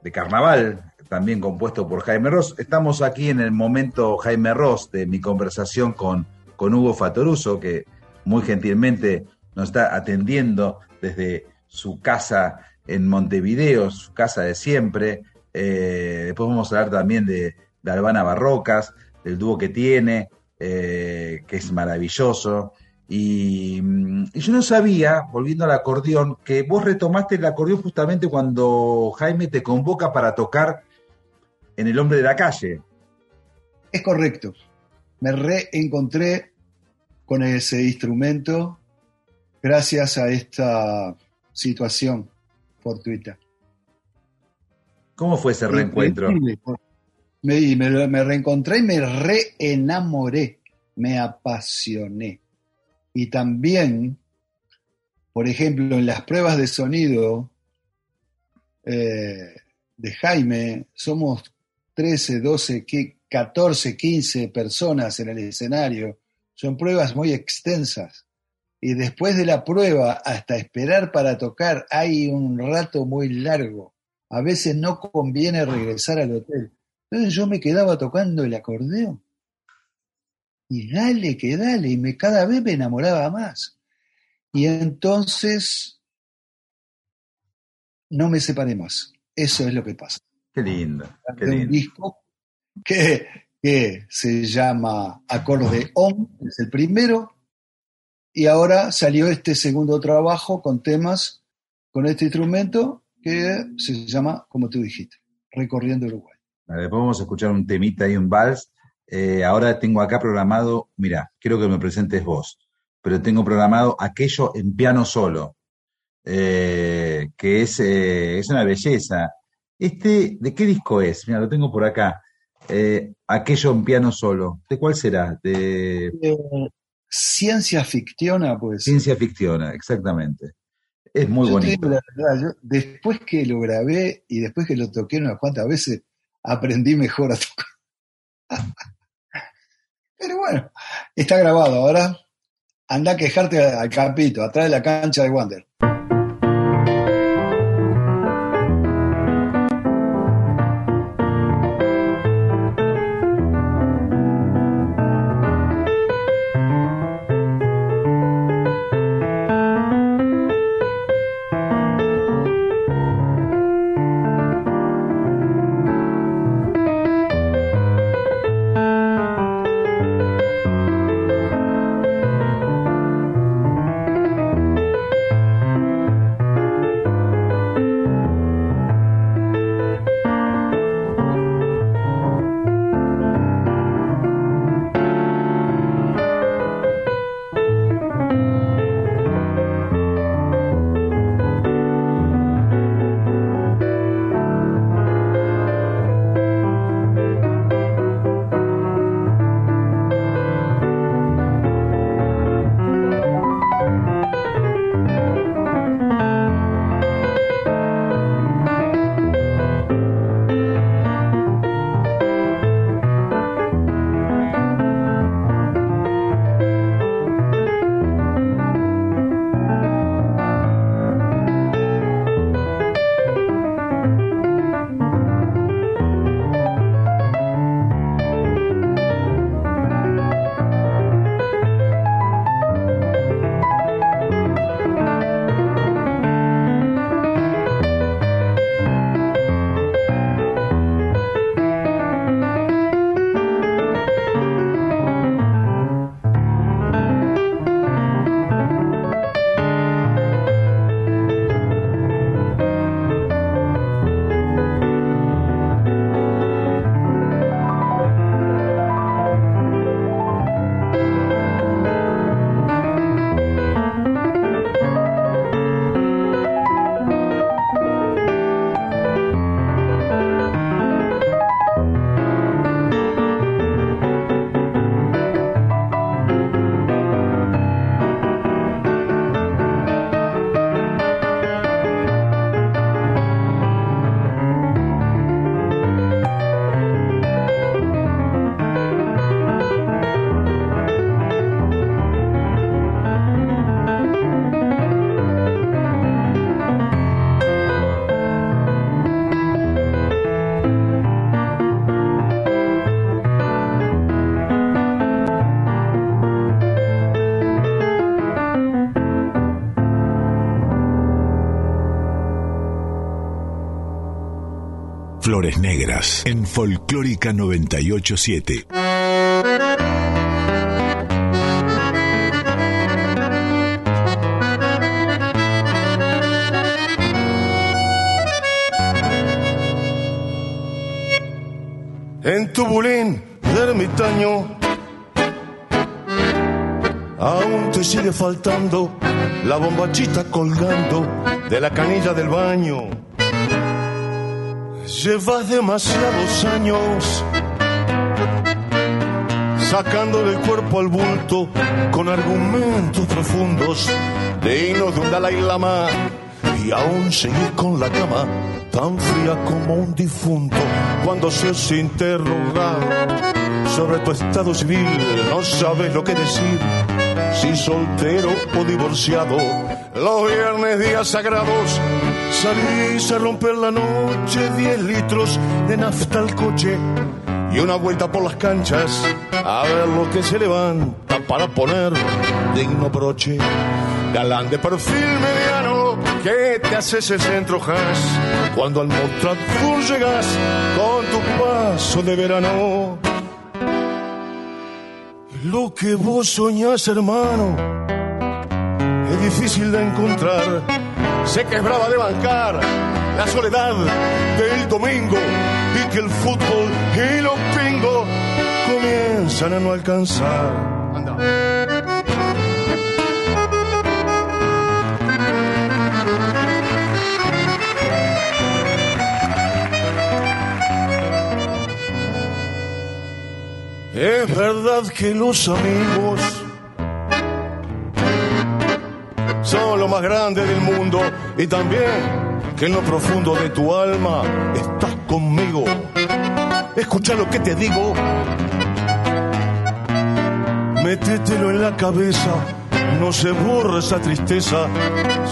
de carnaval, también compuesto por Jaime Ross. Estamos aquí en el momento Jaime Ross de mi conversación con, con Hugo Fatoruso, que muy gentilmente nos está atendiendo desde su casa en Montevideo, su casa de siempre. Eh, después vamos a hablar también de, de Albana Barrocas, del dúo que tiene, eh, que es maravilloso. Y, y yo no sabía, volviendo al acordeón, que vos retomaste el acordeón justamente cuando Jaime te convoca para tocar en El Hombre de la Calle. Es correcto. Me reencontré con ese instrumento gracias a esta situación fortuita. ¿Cómo fue ese reencuentro? Me, me, me reencontré y me reenamoré, me apasioné. Y también, por ejemplo, en las pruebas de sonido eh, de Jaime, somos 13, 12, 14, 15 personas en el escenario. Son pruebas muy extensas. Y después de la prueba, hasta esperar para tocar, hay un rato muy largo. A veces no conviene regresar al hotel. Entonces yo me quedaba tocando el acordeón. Y dale, que dale, y me, cada vez me enamoraba más. Y entonces no me separé más. Eso es lo que pasa. Qué lindo. Qué un disco que, que se llama Acordeón, es el primero, y ahora salió este segundo trabajo con temas con este instrumento que se llama, como tú dijiste, Recorriendo Uruguay. Vale, Después vamos a escuchar un temita y un vals. Eh, ahora tengo acá programado, mira, quiero que me presentes vos, pero tengo programado aquello en piano solo, eh, que es, eh, es una belleza. Este, ¿de qué disco es? Mira, lo tengo por acá. Aquello en piano solo. ¿De cuál será? De ciencia fictiona, pues. ciencia ficción, exactamente. Es muy Yo bonito. digo la verdad, yo después que lo grabé y después que lo toqué unas cuantas veces, aprendí mejor a tocar. Pero bueno, está grabado. Ahora anda a quejarte al campito, atrás de la cancha de Wander. En Folclórica 987. En tu bulín de ermitaño aún te sigue faltando la bombachita colgando de la canilla del baño. Llevas demasiados años sacándole el cuerpo al bulto con argumentos profundos de un Dalai Lama y aún seguís con la cama tan fría como un difunto cuando se os interroga sobre tu estado civil. No sabes lo que decir si soltero o divorciado los viernes días sagrados salís a romper la noche 10 litros de nafta al coche y una vuelta por las canchas a ver lo que se levanta para poner digno broche. Galán de perfil mediano que te haces el centro cuando al mostrador llegas con tu paso de verano. Lo que vos soñás hermano difícil de encontrar sé que es brava de bancar la soledad del domingo y que el fútbol y los pingos comienzan a no alcanzar. Anda. Es verdad que los amigos más grande del mundo y también que en lo profundo de tu alma estás conmigo. Escucha lo que te digo. Métetelo en la cabeza, no se borra esa tristeza.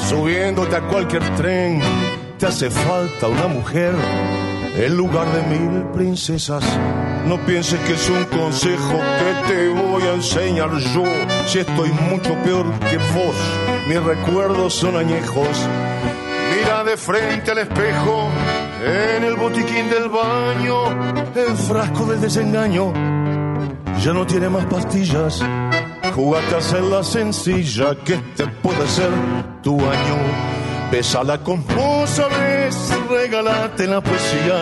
Subiéndote a cualquier tren, te hace falta una mujer en lugar de mil princesas. No pienses que es un consejo que te voy a enseñar yo, si estoy mucho peor que vos. Mis recuerdos son añejos. Mira de frente al espejo, en el botiquín del baño, el frasco del desengaño. Ya no tiene más pastillas. Jugate a hacerla sencilla, que este puede ser tu año. Besala con sabes, regálate la poesía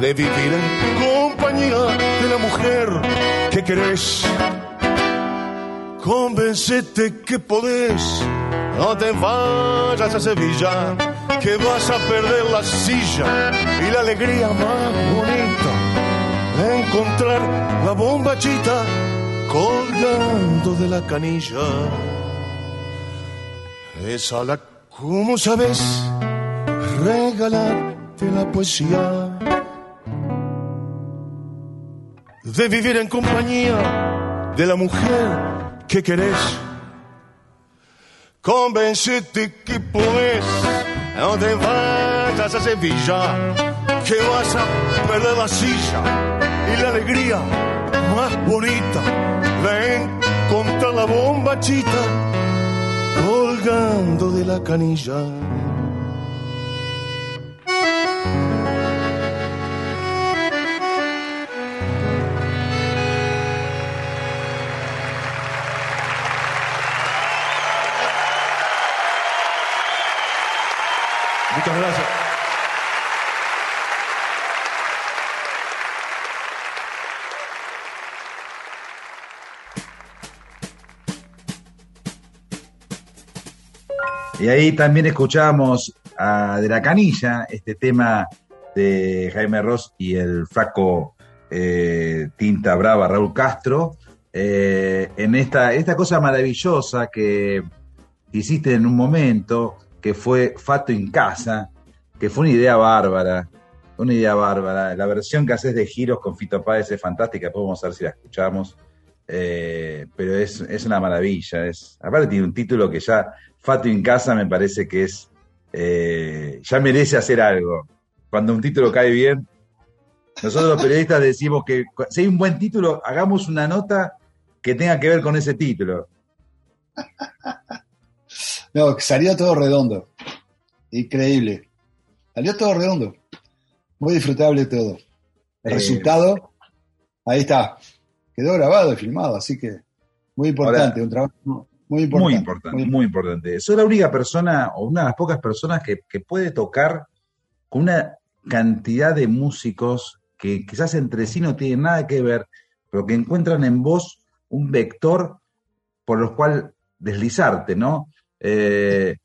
de vivir en compañía de la mujer que querés. Convencete que podés, no te vayas a Sevilla, que vas a perder la silla y la alegría más bonita de encontrar la bombachita colgando de la canilla. Esa la, ¿cómo sabes? Regalarte la poesía de vivir en compañía de la mujer que querés. Convencete que podés, no te vayas a Sevilla, que vas a perder la silla y la alegría más bonita de encontrar la bombachita colgando de la canilla. Gracias. Y ahí también escuchamos a De la Canilla, este tema de Jaime Ross y el flaco eh, Tinta Brava Raúl Castro, eh, en esta, esta cosa maravillosa que hiciste en un momento, que fue Fato en Casa, que fue una idea bárbara, una idea bárbara. La versión que haces de Giros con Fito Páez es fantástica, a ver si la escuchamos. Eh, pero es, es una maravilla. Aparte tiene un título que ya, Fato en Casa, me parece que es, eh, ya merece hacer algo. Cuando un título cae bien, nosotros los periodistas decimos que si hay un buen título, hagamos una nota que tenga que ver con ese título. No, salió todo redondo. Increíble. Salió todo redondo. muy disfrutable todo. El Eh, resultado, ahí está. Quedó grabado y filmado, así que muy importante, Ahora- un trabajo muy importante. Muy importante, muy importante. Soy la única persona, o una de las pocas personas que, que puede tocar con una cantidad de músicos que quizás entre sí no tienen nada que ver, pero que encuentran en vos un vector por el cual deslizarte, ¿no? Eh,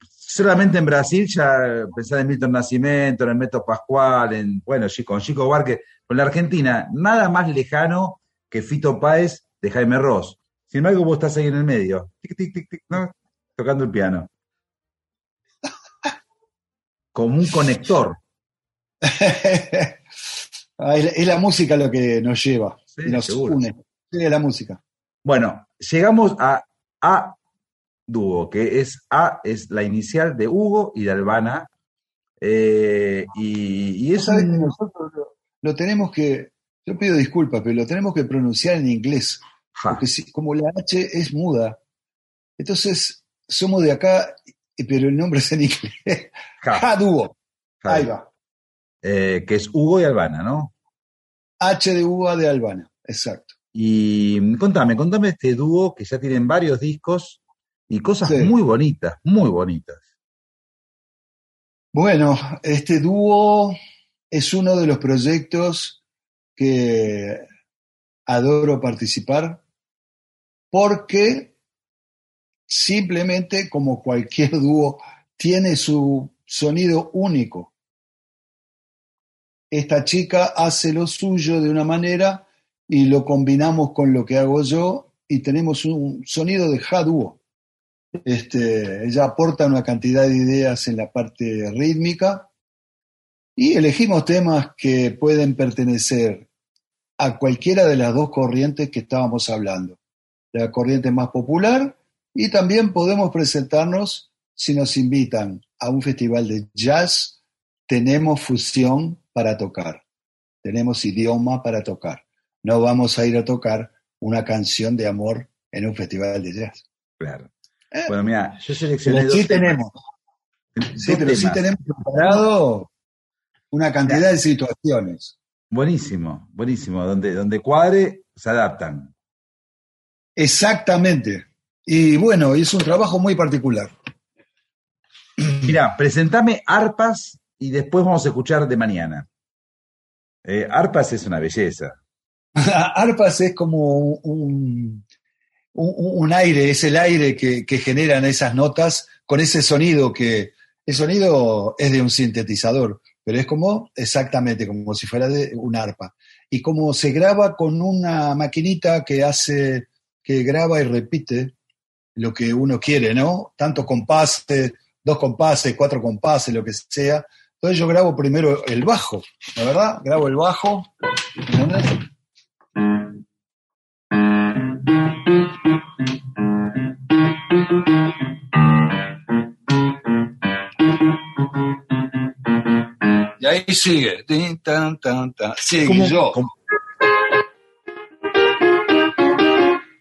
solamente en Brasil ya pensar en Milton Nascimento, en el Meto Pascual, en, bueno, con Chico Barque, con la Argentina, nada más lejano que Fito Páez de Jaime Ross. Sin embargo, vos estás ahí en el medio, tic, tic, tic, tic, ¿no? tocando el piano. Como un conector. Es, la- música lo que nos lleva Sí, y nos seguro. une. Es la música. Bueno, llegamos a A dúo, que es A, es la inicial de Hugo y de Albana. eh, y, y es ¿Sabes que un- nosotros lo, lo tenemos que, yo pido disculpas, pero lo tenemos que pronunciar en inglés, porque si- como la H es muda, entonces somos de acá, pero el nombre es en inglés. Ja dúo. Ahí va. eh, que es Hugo y Albana, ¿no? H de uva de Albana, exacto. Y contame, contame este dúo que ya tienen varios discos y cosas Sí. muy bonitas, muy bonitas. Bueno, este dúo es uno de los proyectos que adoro participar porque simplemente como cualquier dúo tiene su sonido único. Esta chica hace lo suyo de una manera y lo combinamos con lo que hago yo y tenemos un sonido de ja dúo. Este, ella aporta una cantidad de ideas en la parte rítmica y elegimos temas que pueden pertenecer a cualquiera de las dos corrientes que estábamos hablando. La corriente más popular y también podemos presentarnos si nos invitan a un festival de jazz. Tenemos fusión para tocar, tenemos idioma para tocar. No vamos a ir a tocar una canción de amor en un festival de jazz. Claro. Bueno, mira, yo seleccioné Pero dos sí temas. tenemos, sí, pero sí tenemos preparado una cantidad de situaciones. Buenísimo, buenísimo. Donde, donde cuadre, se adaptan. Exactamente. Y bueno, es un trabajo muy particular. Mira, presentame arpas y después vamos a escuchar de mañana. Eh, arpas es una belleza. Arpas es como un, un, aire, es el aire que, generan esas notas con ese sonido que el sonido es de un sintetizador, pero es como exactamente como si fuera de un arpa. Y como se graba con una maquinita que hace, que graba y repite lo que uno quiere, ¿no? Tanto compases, dos compases, cuatro compases, lo que sea. Entonces yo grabo primero el bajo, ¿la verdad? Grabo el bajo. ¿entendés? Y ahí sigue. Tin, tan, tan, tan. Sigue ¿Cómo- yo.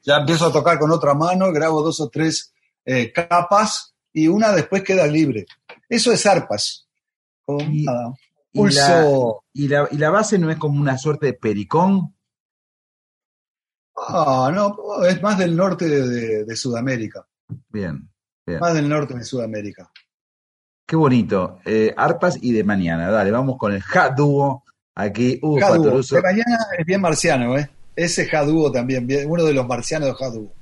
Ya empiezo a tocar con otra mano, grabo dos o tres eh, capas y una después queda libre. Eso es arpas. Con, Y la, y, la, y la base no es como una suerte de pericón. Ah, no, es más del norte de, Sudamérica. Bien, bien. Más del norte de Sudamérica. Qué bonito. Eh, arpas y de mañana. Dale, vamos con el Ja Dúo. Aquí, uh. Patoruso. De mañana es bien marciano, ¿eh? Ese Jadúo también, bien- uno de los marcianos de Jadúo. Thank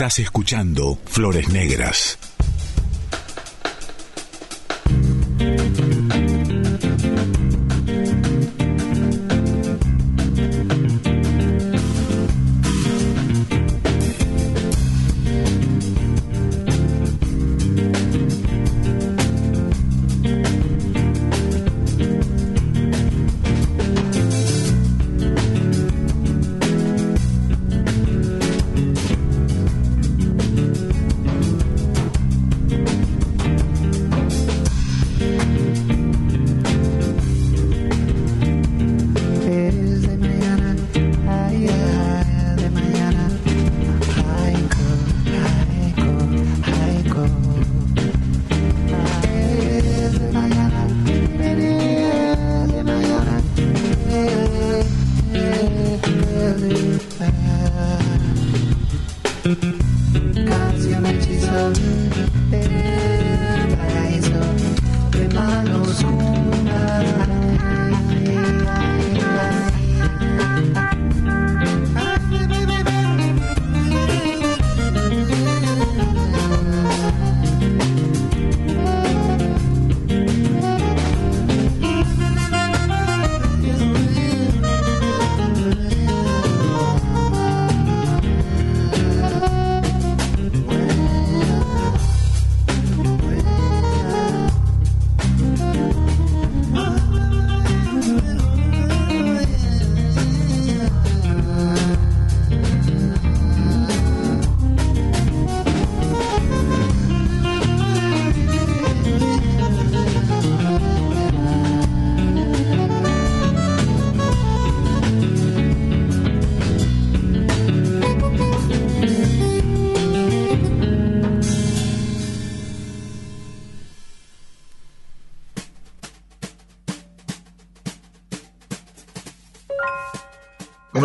Estás escuchando Flores Negras.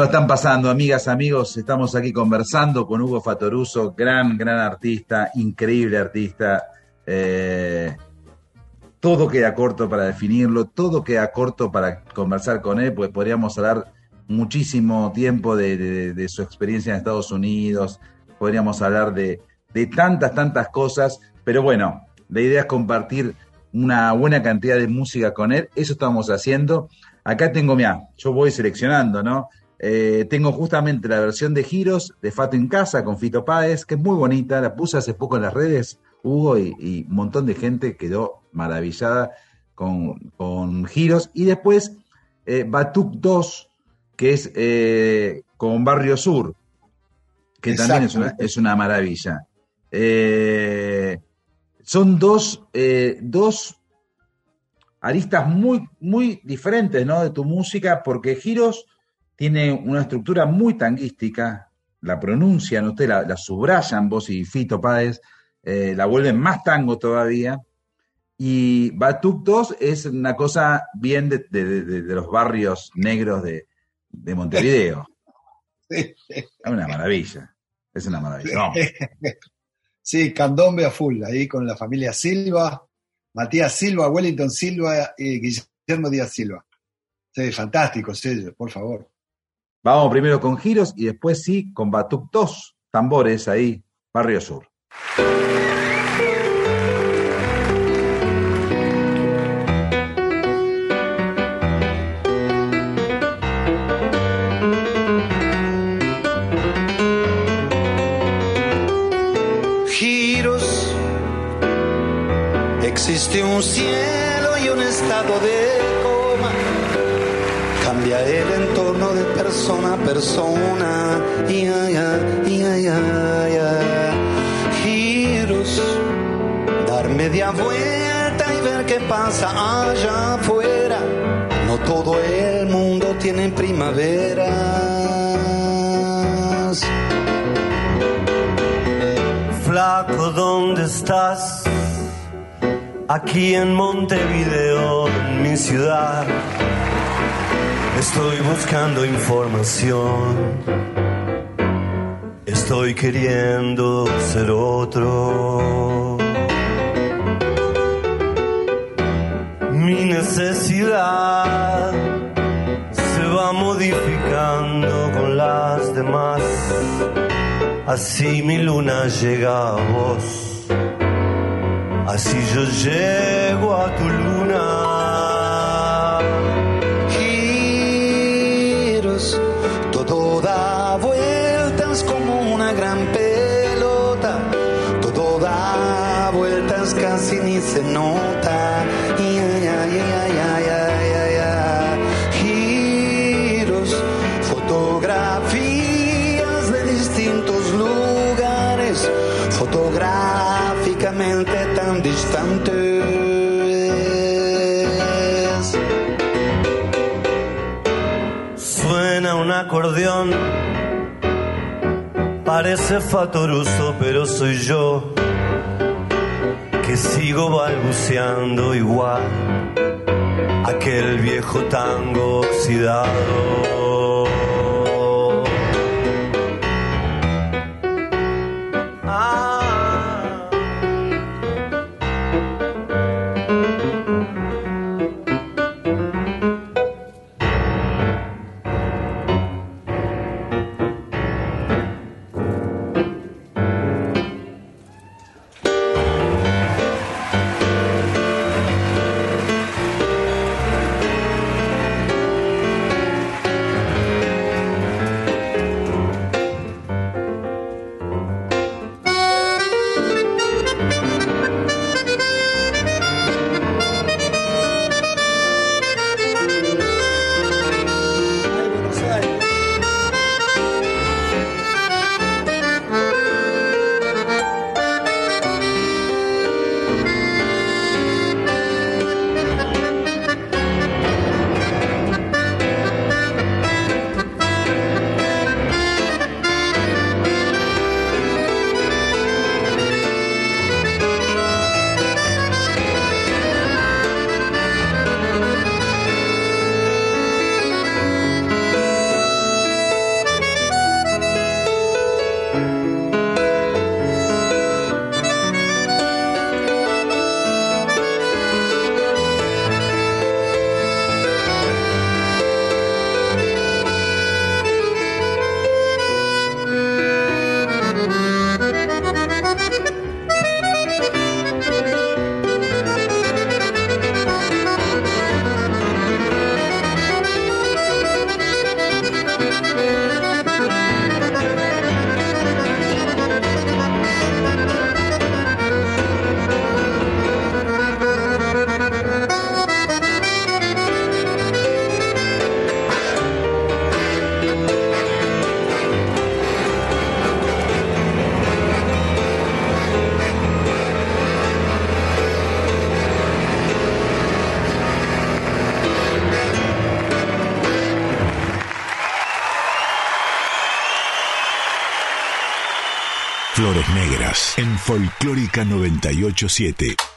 ¿Cómo lo están pasando, amigas, amigos? Estamos aquí conversando con Hugo Fatoruso, gran, gran artista, increíble artista. Eh, todo queda corto para definirlo, todo queda corto para conversar con él, pues podríamos hablar muchísimo tiempo de su experiencia en Estados Unidos, podríamos hablar de, de tantas, tantas cosas, pero bueno, la idea es compartir una buena cantidad de música con él, eso estamos haciendo. Acá tengo, mira, yo voy seleccionando, ¿no? Eh, tengo justamente la versión de Giros de Fato en Casa con Fito Páez, que es muy bonita, la puse hace poco en las redes, Hugo, y, un montón de gente quedó maravillada con, con Giros. Y después eh, Batuc 2, que es eh, con Barrio Sur, que también es una, es una maravilla. Eh, son dos, dos aristas muy, muy diferentes ¿no? de tu música, porque Giros tiene una estructura muy tanguística, la pronuncian ustedes, la, la subrayan vos y Fito Páez, eh, la vuelven más tango todavía. Y Batuc 2 es una cosa bien de, de- de- de los barrios negros de, de Montevideo. Es una maravilla. Es una maravilla. Vamos. Sí, candombe a full, ahí con la familia Silva, Matías Silva, Wellington Silva y Guillermo Díaz Silva. Sí, fantásticos ellos, por favor. Vamos primero con giros y después sí con Batuc 2, tambores ahí, Barrio Sur. giros. Existe un cielo y un estado de de persona a persona. Ya, ya, ya. Giros. Dar media vuelta y ver qué pasa allá afuera. No todo el mundo tiene primaveras. Flaco, ¿dónde estás? Aquí en Montevideo, en mi ciudad. Estoy buscando información. Estoy queriendo ser otro. Mi necesidad se va modificando con las demás. así mi luna llega a vos, así yo llego a tu luna. Se nota. Ya, ya, ya. Giros, fotografías de distintos lugares, fotográficamente tan distantes. Suena un acordeón, parece fatoruso, pero soy yo sigo balbuceando igual aquel viejo tango oxidado. Folclórica 987.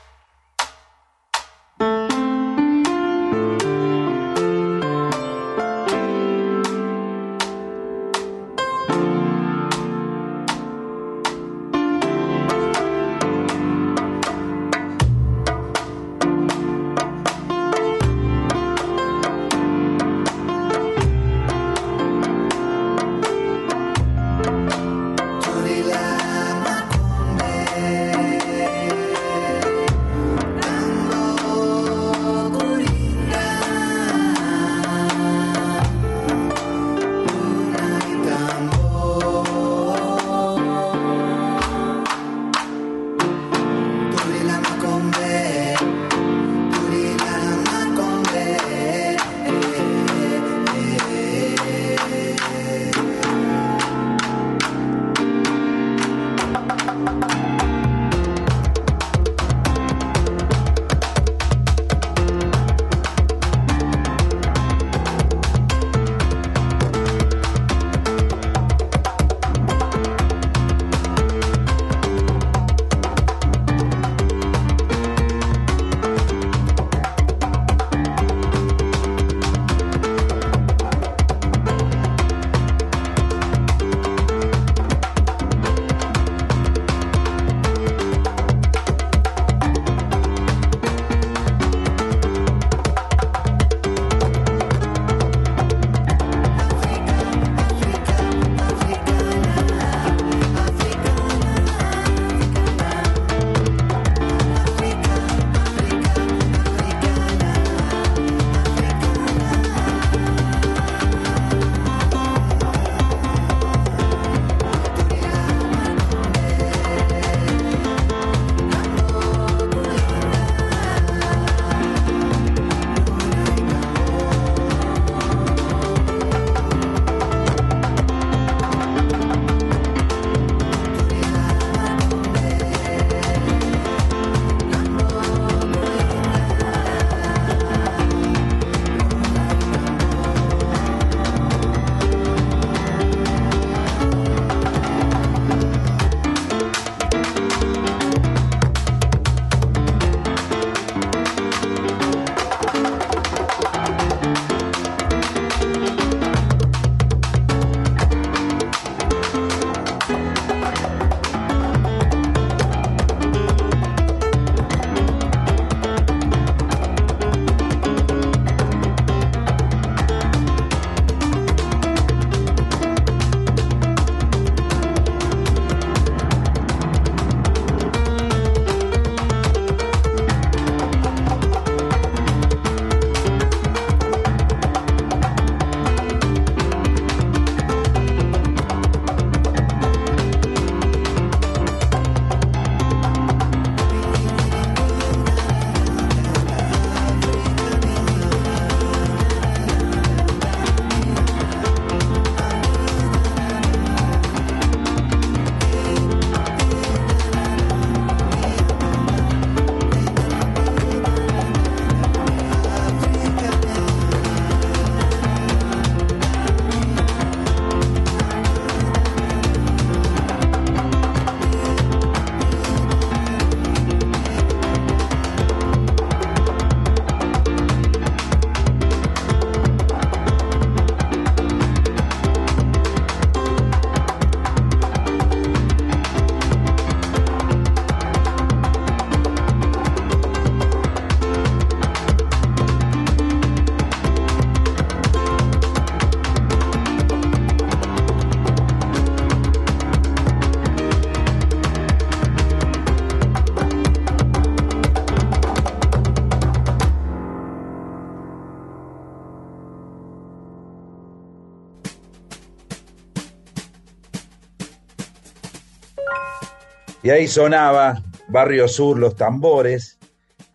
Y ahí sonaba Barrio Sur, los tambores.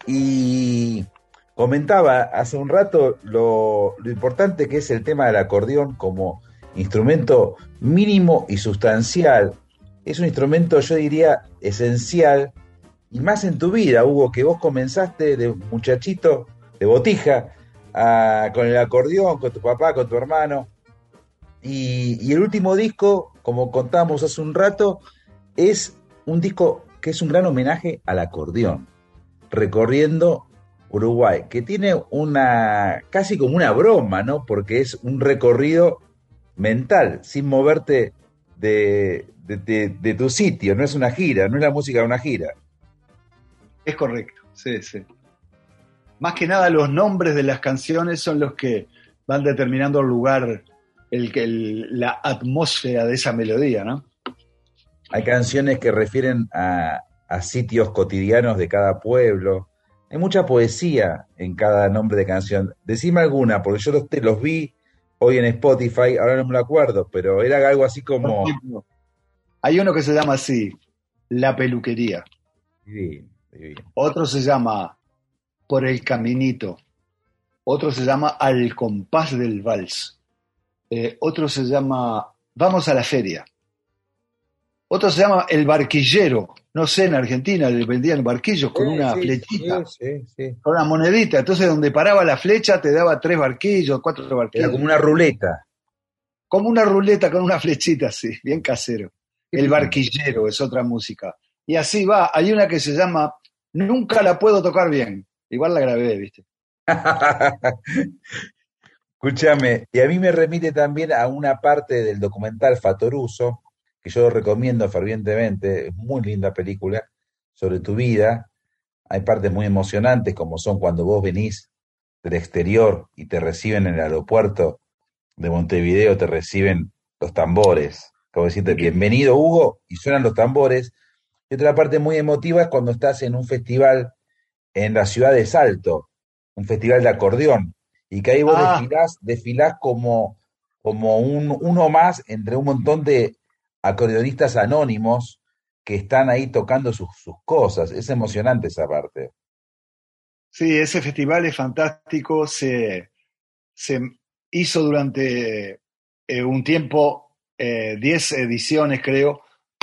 Y comentaba hace un rato lo, lo importante que es el tema del acordeón como instrumento mínimo y sustancial. Es un instrumento, yo diría, esencial. Y más en tu vida, Hugo, que vos comenzaste de muchachito, de botija, con el acordeón, con tu papá, con tu hermano. Y, y el último disco, como contábamos hace un rato, es un disco que es un gran homenaje al acordeón, recorriendo Uruguay, que tiene una casi como una broma, ¿no? Porque es un recorrido mental, sin moverte de, de- tu sitio, no es una gira, no es la música de una gira. Es correcto, sí, sí. Más que nada los nombres de las canciones son los que van determinando el lugar, el, el- la atmósfera de esa melodía, ¿no? Hay canciones que refieren a, a sitios cotidianos de cada pueblo. Hay mucha poesía en cada nombre de canción. Decime alguna, porque yo los, te- los vi hoy en Spotify, ahora no me lo acuerdo, pero era algo así como... Hay uno que se llama así, La Peluquería. Otro se llama Por el Caminito. Otro se llama Al compás del vals. Eh, otro se llama Vamos a la feria. Otro se llama El Barquillero. No sé, en Argentina le vendían barquillos con Sí, una sí, flechita, sí, sí. con una monedita. Entonces, donde paraba la flecha, te daba tres barquillos, cuatro barquillos. Era como una ruleta. Como una ruleta con una flechita, sí, bien casero. El barquillero es otra música. Y así va. Hay una que se llama Nunca la puedo tocar bien. Igual la grabé, ¿viste? Escúchame, y a mí me remite también a una parte del documental Fatoruso, que yo lo recomiendo fervientemente, es muy linda película sobre tu vida. Hay partes muy emocionantes, como son cuando vos venís del exterior y te reciben en el aeropuerto de Montevideo, te reciben los tambores, como decirte, bienvenido Hugo, y suenan los tambores. Y otra parte muy emotiva es cuando estás en un festival en la ciudad de Salto, un festival de acordeón, y que ahí vos Ah. desfilás, desfilás como, como un, uno más entre un montón de acordeonistas anónimos que están ahí tocando sus, sus cosas. Es emocionante esa parte. Sí, ese festival es fantástico. Se, se hizo durante eh, un tiempo, eh, 10 ediciones creo,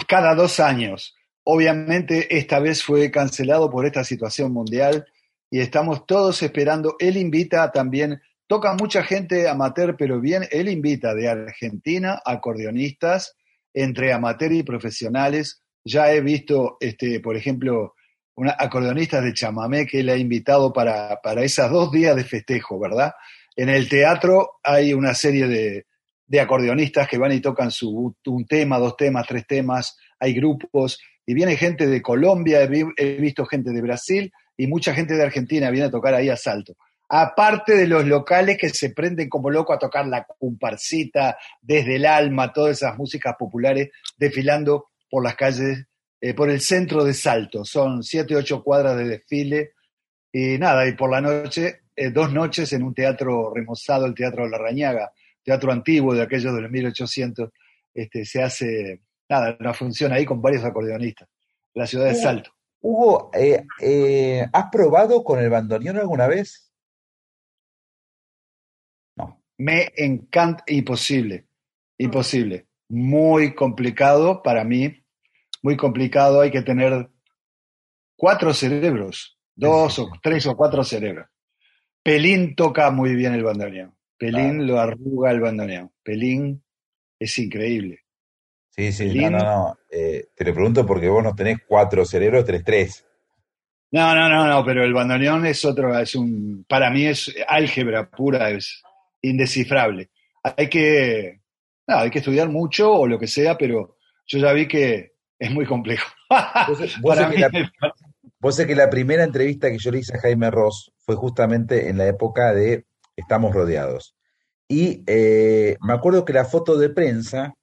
cada dos años. Obviamente esta vez fue cancelado por esta situación mundial y estamos todos esperando. Él invita también, toca mucha gente amateur, pero bien, él invita de Argentina acordeonistas entre amateur y profesionales. Ya he visto, este, por ejemplo, una, acordeonistas de chamamé que él ha invitado para, para esos dos días de festejo, ¿verdad? En el teatro hay una serie de, de acordeonistas que van y tocan su, un tema, dos temas, tres temas, hay grupos, y viene gente de Colombia, he visto gente de Brasil y mucha gente de Argentina viene a tocar ahí a Salto. Aparte de los locales que se prenden como loco a tocar la comparsita, desde el alma, todas esas músicas populares desfilando por las calles, eh, por el centro de Salto. Son siete, ocho cuadras de desfile. Y nada, y por la noche, eh, dos noches en un teatro remozado, el Teatro de la Rañaga, teatro antiguo de aquellos de los 1800, este, se hace, nada, una función ahí con varios acordeonistas. La ciudad de Salto. Hugo, eh, ¿has probado con el bandoneón alguna vez? Me encanta, imposible, imposible. Muy complicado para mí, muy complicado. Hay que tener cuatro cerebros, dos o tres o cuatro cerebros. Pelín toca muy bien el bandoneón. Pelín lo arruga el bandoneón. Pelín es increíble. Sí, sí, no, Pelín. no, no. eh, te lo pregunto porque vos no tenés cuatro cerebros, tenés tres. No, no, no, no, pero el bandoneón es otro, es un, para mí es álgebra pura, es indescifrable. Hay que, no, hay que estudiar mucho o lo que sea, pero yo ya vi que es muy complejo. Vos sé, que la, vos sé que la primera entrevista que yo le hice a Jaime Ross fue justamente en la época de Estamos Rodeados. Y eh, me acuerdo que la foto de prensa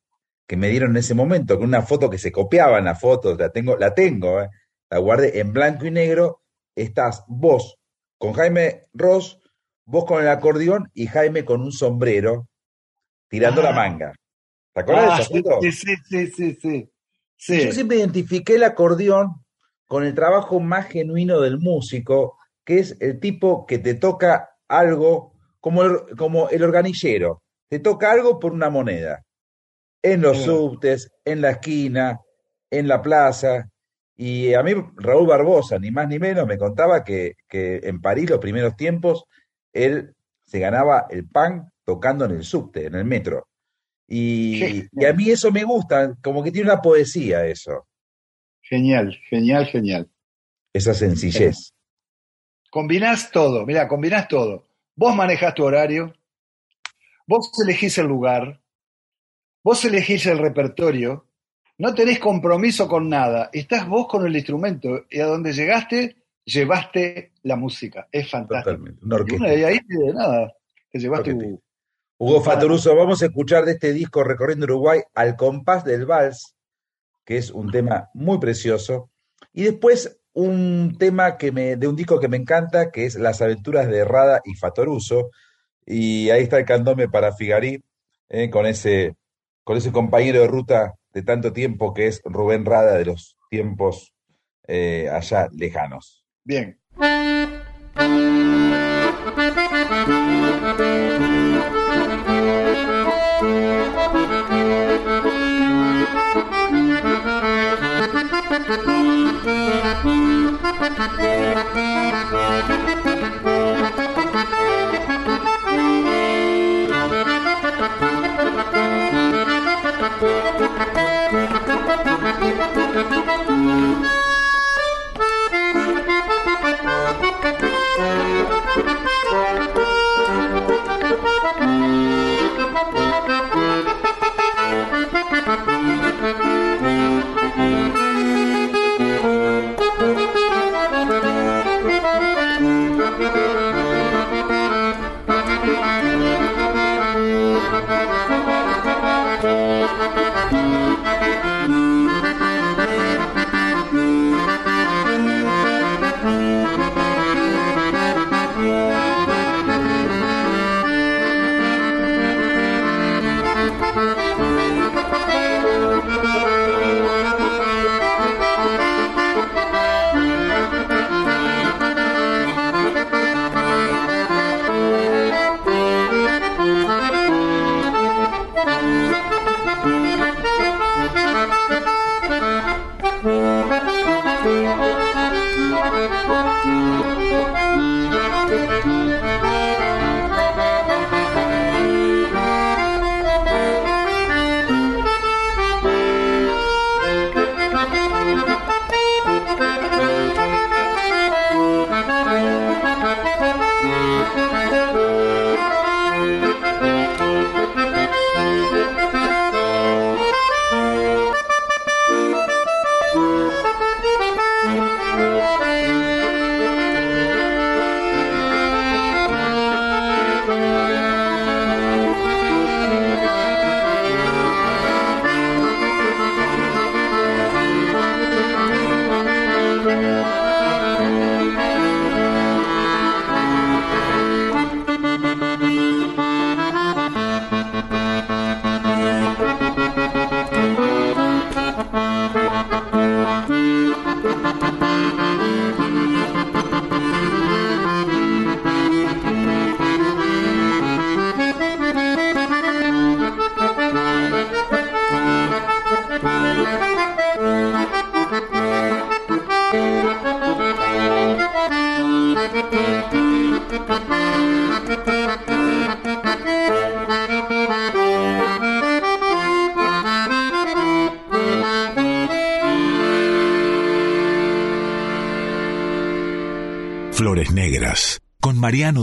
que me dieron en ese momento, que una foto que se copiaba en la foto, la tengo, la tengo, eh, la guardé en blanco y negro, estás vos con Jaime Ross, vos con el acordeón y Jaime con un sombrero tirando Ah. la manga. ¿Te acuerdas Ah, de foto? sí, sí, sí, sí, sí. Sí. Yo siempre identifiqué el acordeón con el trabajo más genuino del músico, que es el tipo que te toca algo como el, como el organillero, te toca algo por una moneda, en los Sí. subtes, en la esquina, en la plaza. Y a mí Raúl Barbosa, ni más ni menos, me contaba que, que en París los primeros tiempos él se ganaba el pan tocando en el subte, en el metro. Y, y a mí eso me gusta, como que tiene una poesía eso, Genial, genial, genial. esa sencillez. Combinás todo, mira, combinás todo. Vos manejás tu horario, vos elegís el lugar, vos elegís el repertorio, no tenés compromiso con nada, estás vos con el instrumento y a donde llegaste, llevaste la música. Es fantástico. Una Y bueno, ahí de nada, te llevaste tu- Hugo Fatoruso, vamos a escuchar de este disco Recorriendo Uruguay al compás del vals, que es un tema muy precioso. Y después un tema que me, de un disco que me encanta, que es Las aventuras de Rada y Fatoruso. Y ahí está el candome para Figarí, eh, con, ese, con ese compañero de ruta de tanto tiempo que es Rubén Rada de los tiempos eh, allá lejanos. Bien.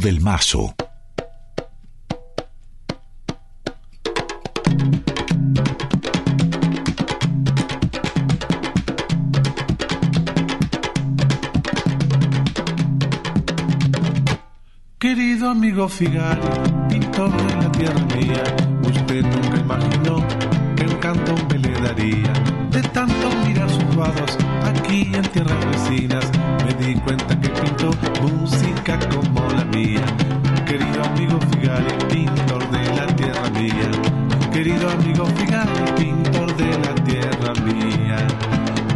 Del Mazo. Querido amigo Figari, pintor de la tierra mía, usted nunca imaginó que encanto me le daría. De tanto mirar sus cuadros aquí en tierras vecinas me di cuenta que pinto música como la mía. Querido amigo Figali, pintor de la tierra mía. Querido amigo Figali, pintor de la tierra mía.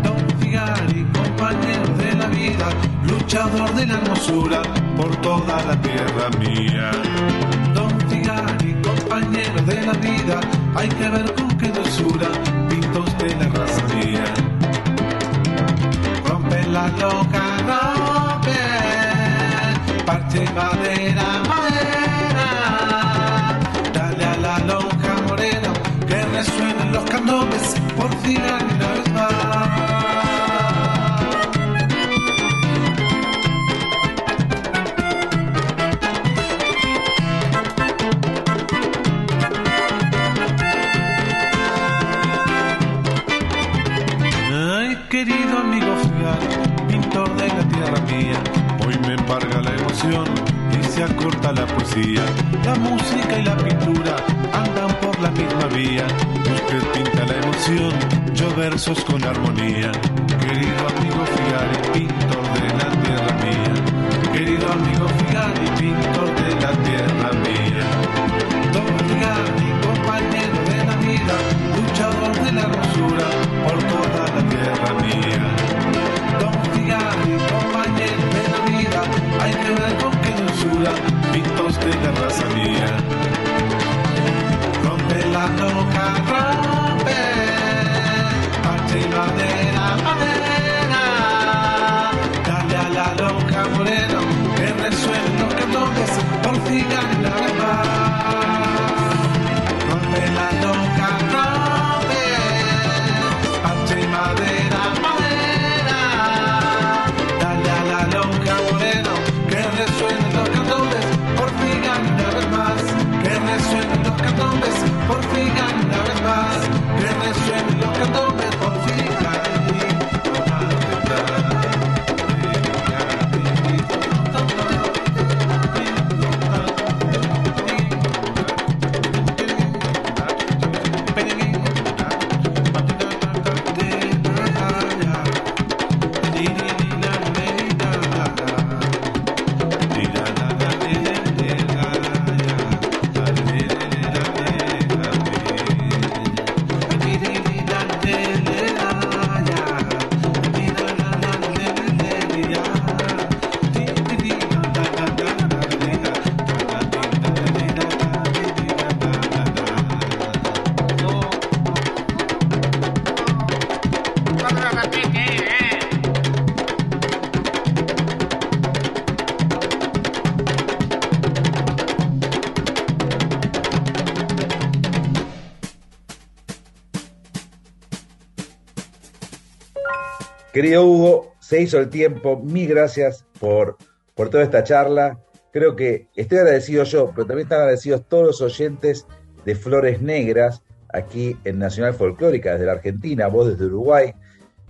Don Figali, compañero de la vida, luchador de la hermosura por toda la tierra mía. Don Figali, compañero de la vida, hay que ver con qué dulzura pintos de la raza mía. La loca, rompe, parte madera, madera. Dale a la loca morena, que resuenen los candombes por Figari la y se acorta la poesía. La música y la pintura andan por la misma vía. Usted pinta la emoción, yo versos con armonía. Querido amigo Figal, pintor de la tierra mía. Querido amigo Figal, pintor de la tierra mía. Don Figari, compañero de la vida, luchador de la hermosura por toda Querido Hugo, se hizo el tiempo. Mil gracias por, por toda esta charla. Creo que estoy agradecido yo, pero también están agradecidos todos los oyentes de Flores Negras aquí en Nacional Folclórica, desde la Argentina, vos desde Uruguay.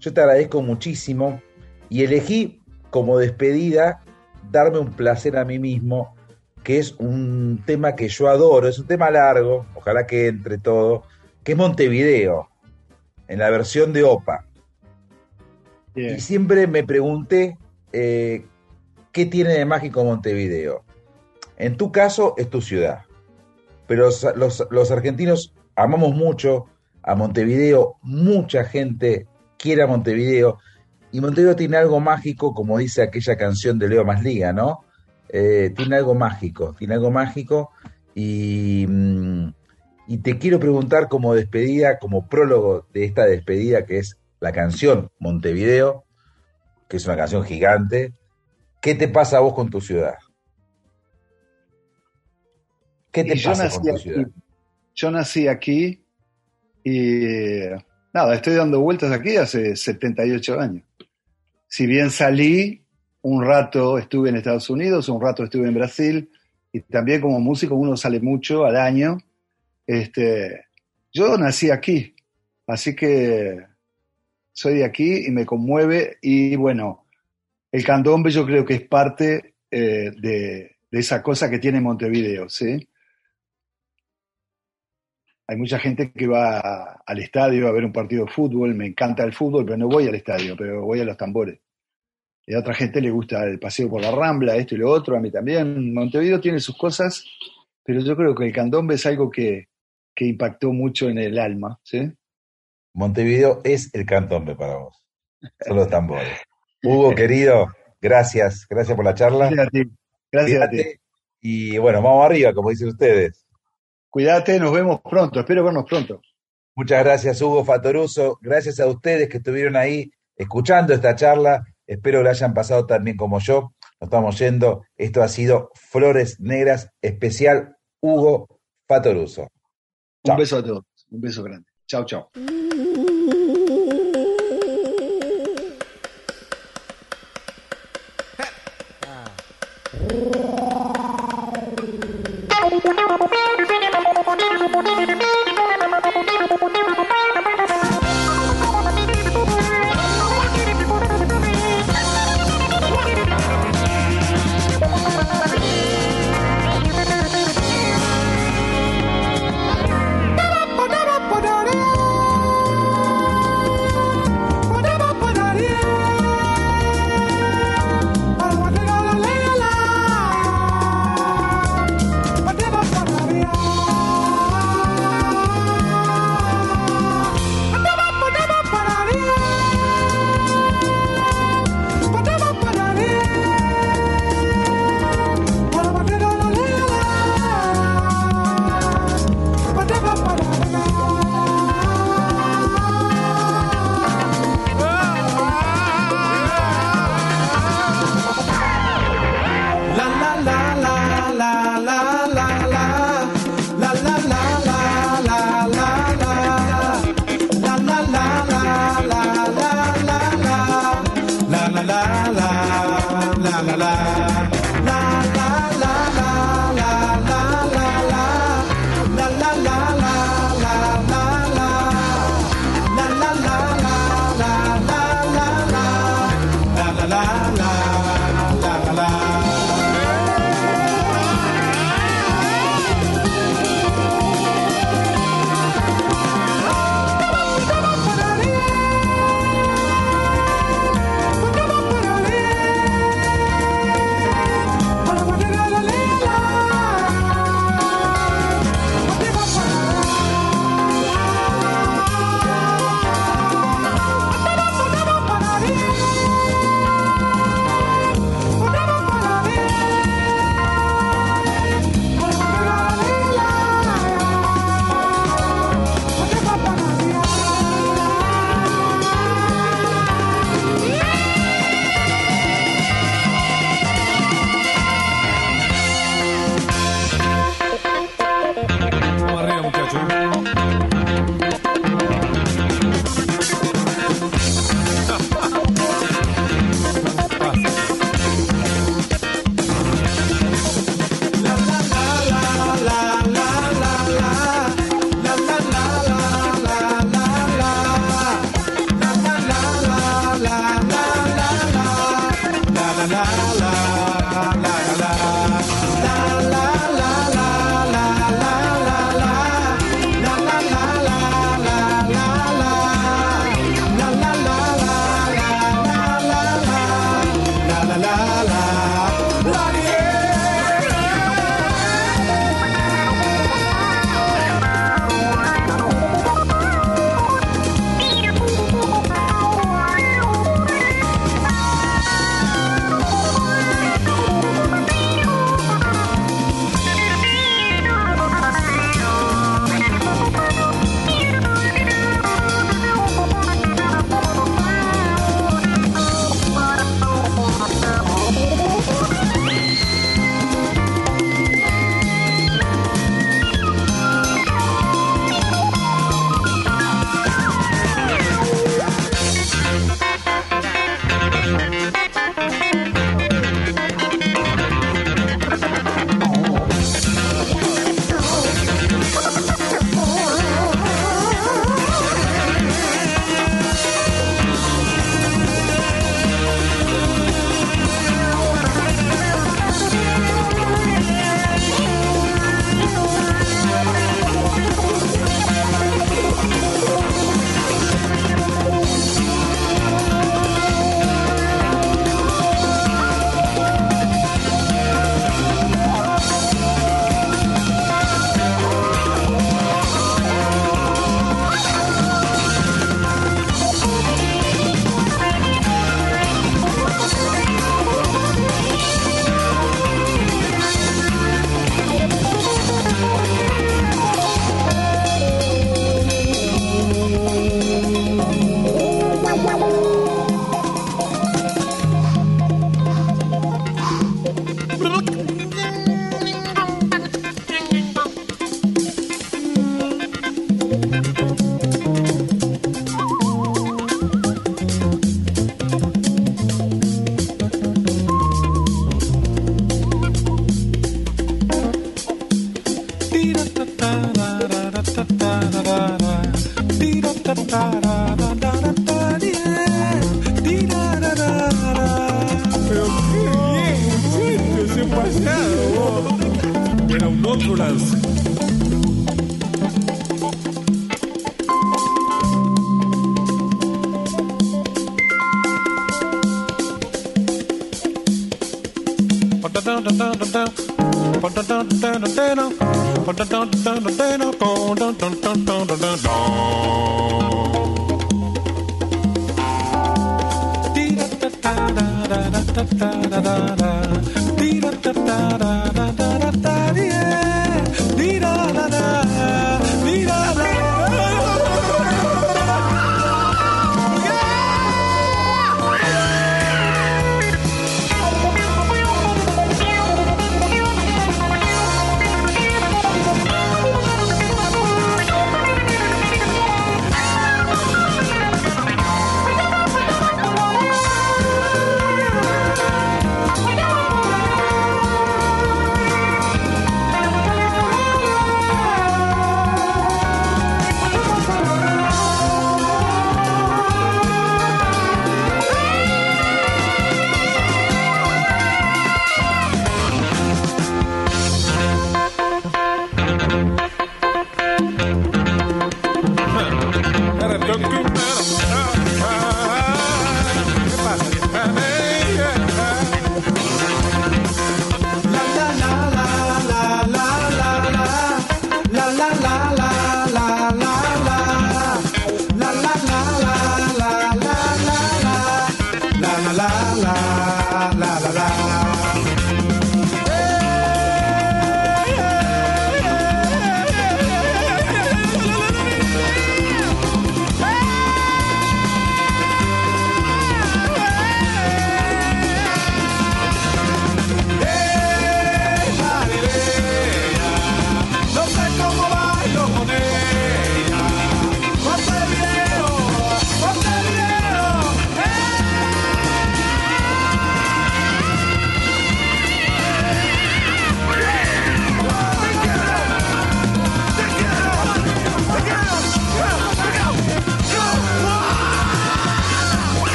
Yo te agradezco muchísimo y elegí como despedida darme un placer a mí mismo, que es un tema que yo adoro, es un tema largo, ojalá que entre todo, que es Montevideo, en la versión de OPA. Y siempre me pregunté eh, qué tiene de mágico Montevideo. En tu caso es tu ciudad, pero los, los- argentinos amamos mucho a Montevideo, mucha gente quiere a Montevideo, y Montevideo tiene algo mágico, como dice aquella canción de Leo Masliga, ¿no? Eh, tiene algo mágico, tiene algo mágico, y, mm, y te quiero preguntar como despedida, como prólogo de esta despedida, que es la canción Montevideo, que es una canción gigante, ¿qué te pasa a vos con tu ciudad? ¿Qué te Y pasa nací con tu aquí. ciudad? Yo nací aquí y nada, estoy dando vueltas aquí hace 78 años. Si bien salí, un rato estuve en Estados Unidos, un rato estuve en Brasil y también como músico uno sale mucho al año. Este, yo nací aquí, así que soy de aquí y me conmueve y bueno, el candombe yo creo que es parte eh, de, de esa cosa que tiene Montevideo, ¿sí? Hay mucha gente que va al estadio a ver un partido de fútbol, me encanta el fútbol, pero no voy al estadio, pero voy a los tambores. Y a otra gente le gusta el paseo por la Rambla, esto y lo otro, a mí también. Montevideo tiene sus cosas, pero yo creo que el candombe es algo que, que impactó mucho en el alma, ¿sí? Montevideo es el cantombe para vos. Son los tambores. Hugo, querido, gracias, gracias por la charla. Gracias a ti. Gracias a ti. Y bueno, vamos arriba, como dicen ustedes. Cuídate, nos vemos pronto. Espero vernos pronto. Muchas gracias, Hugo Fatoruso. Gracias a ustedes que estuvieron ahí escuchando esta charla. Espero que la hayan pasado tan bien como yo. Nos estamos yendo. Esto ha sido Flores Negras especial Hugo Fatoruso. Un beso a todos. Un beso grande. Chao, chao.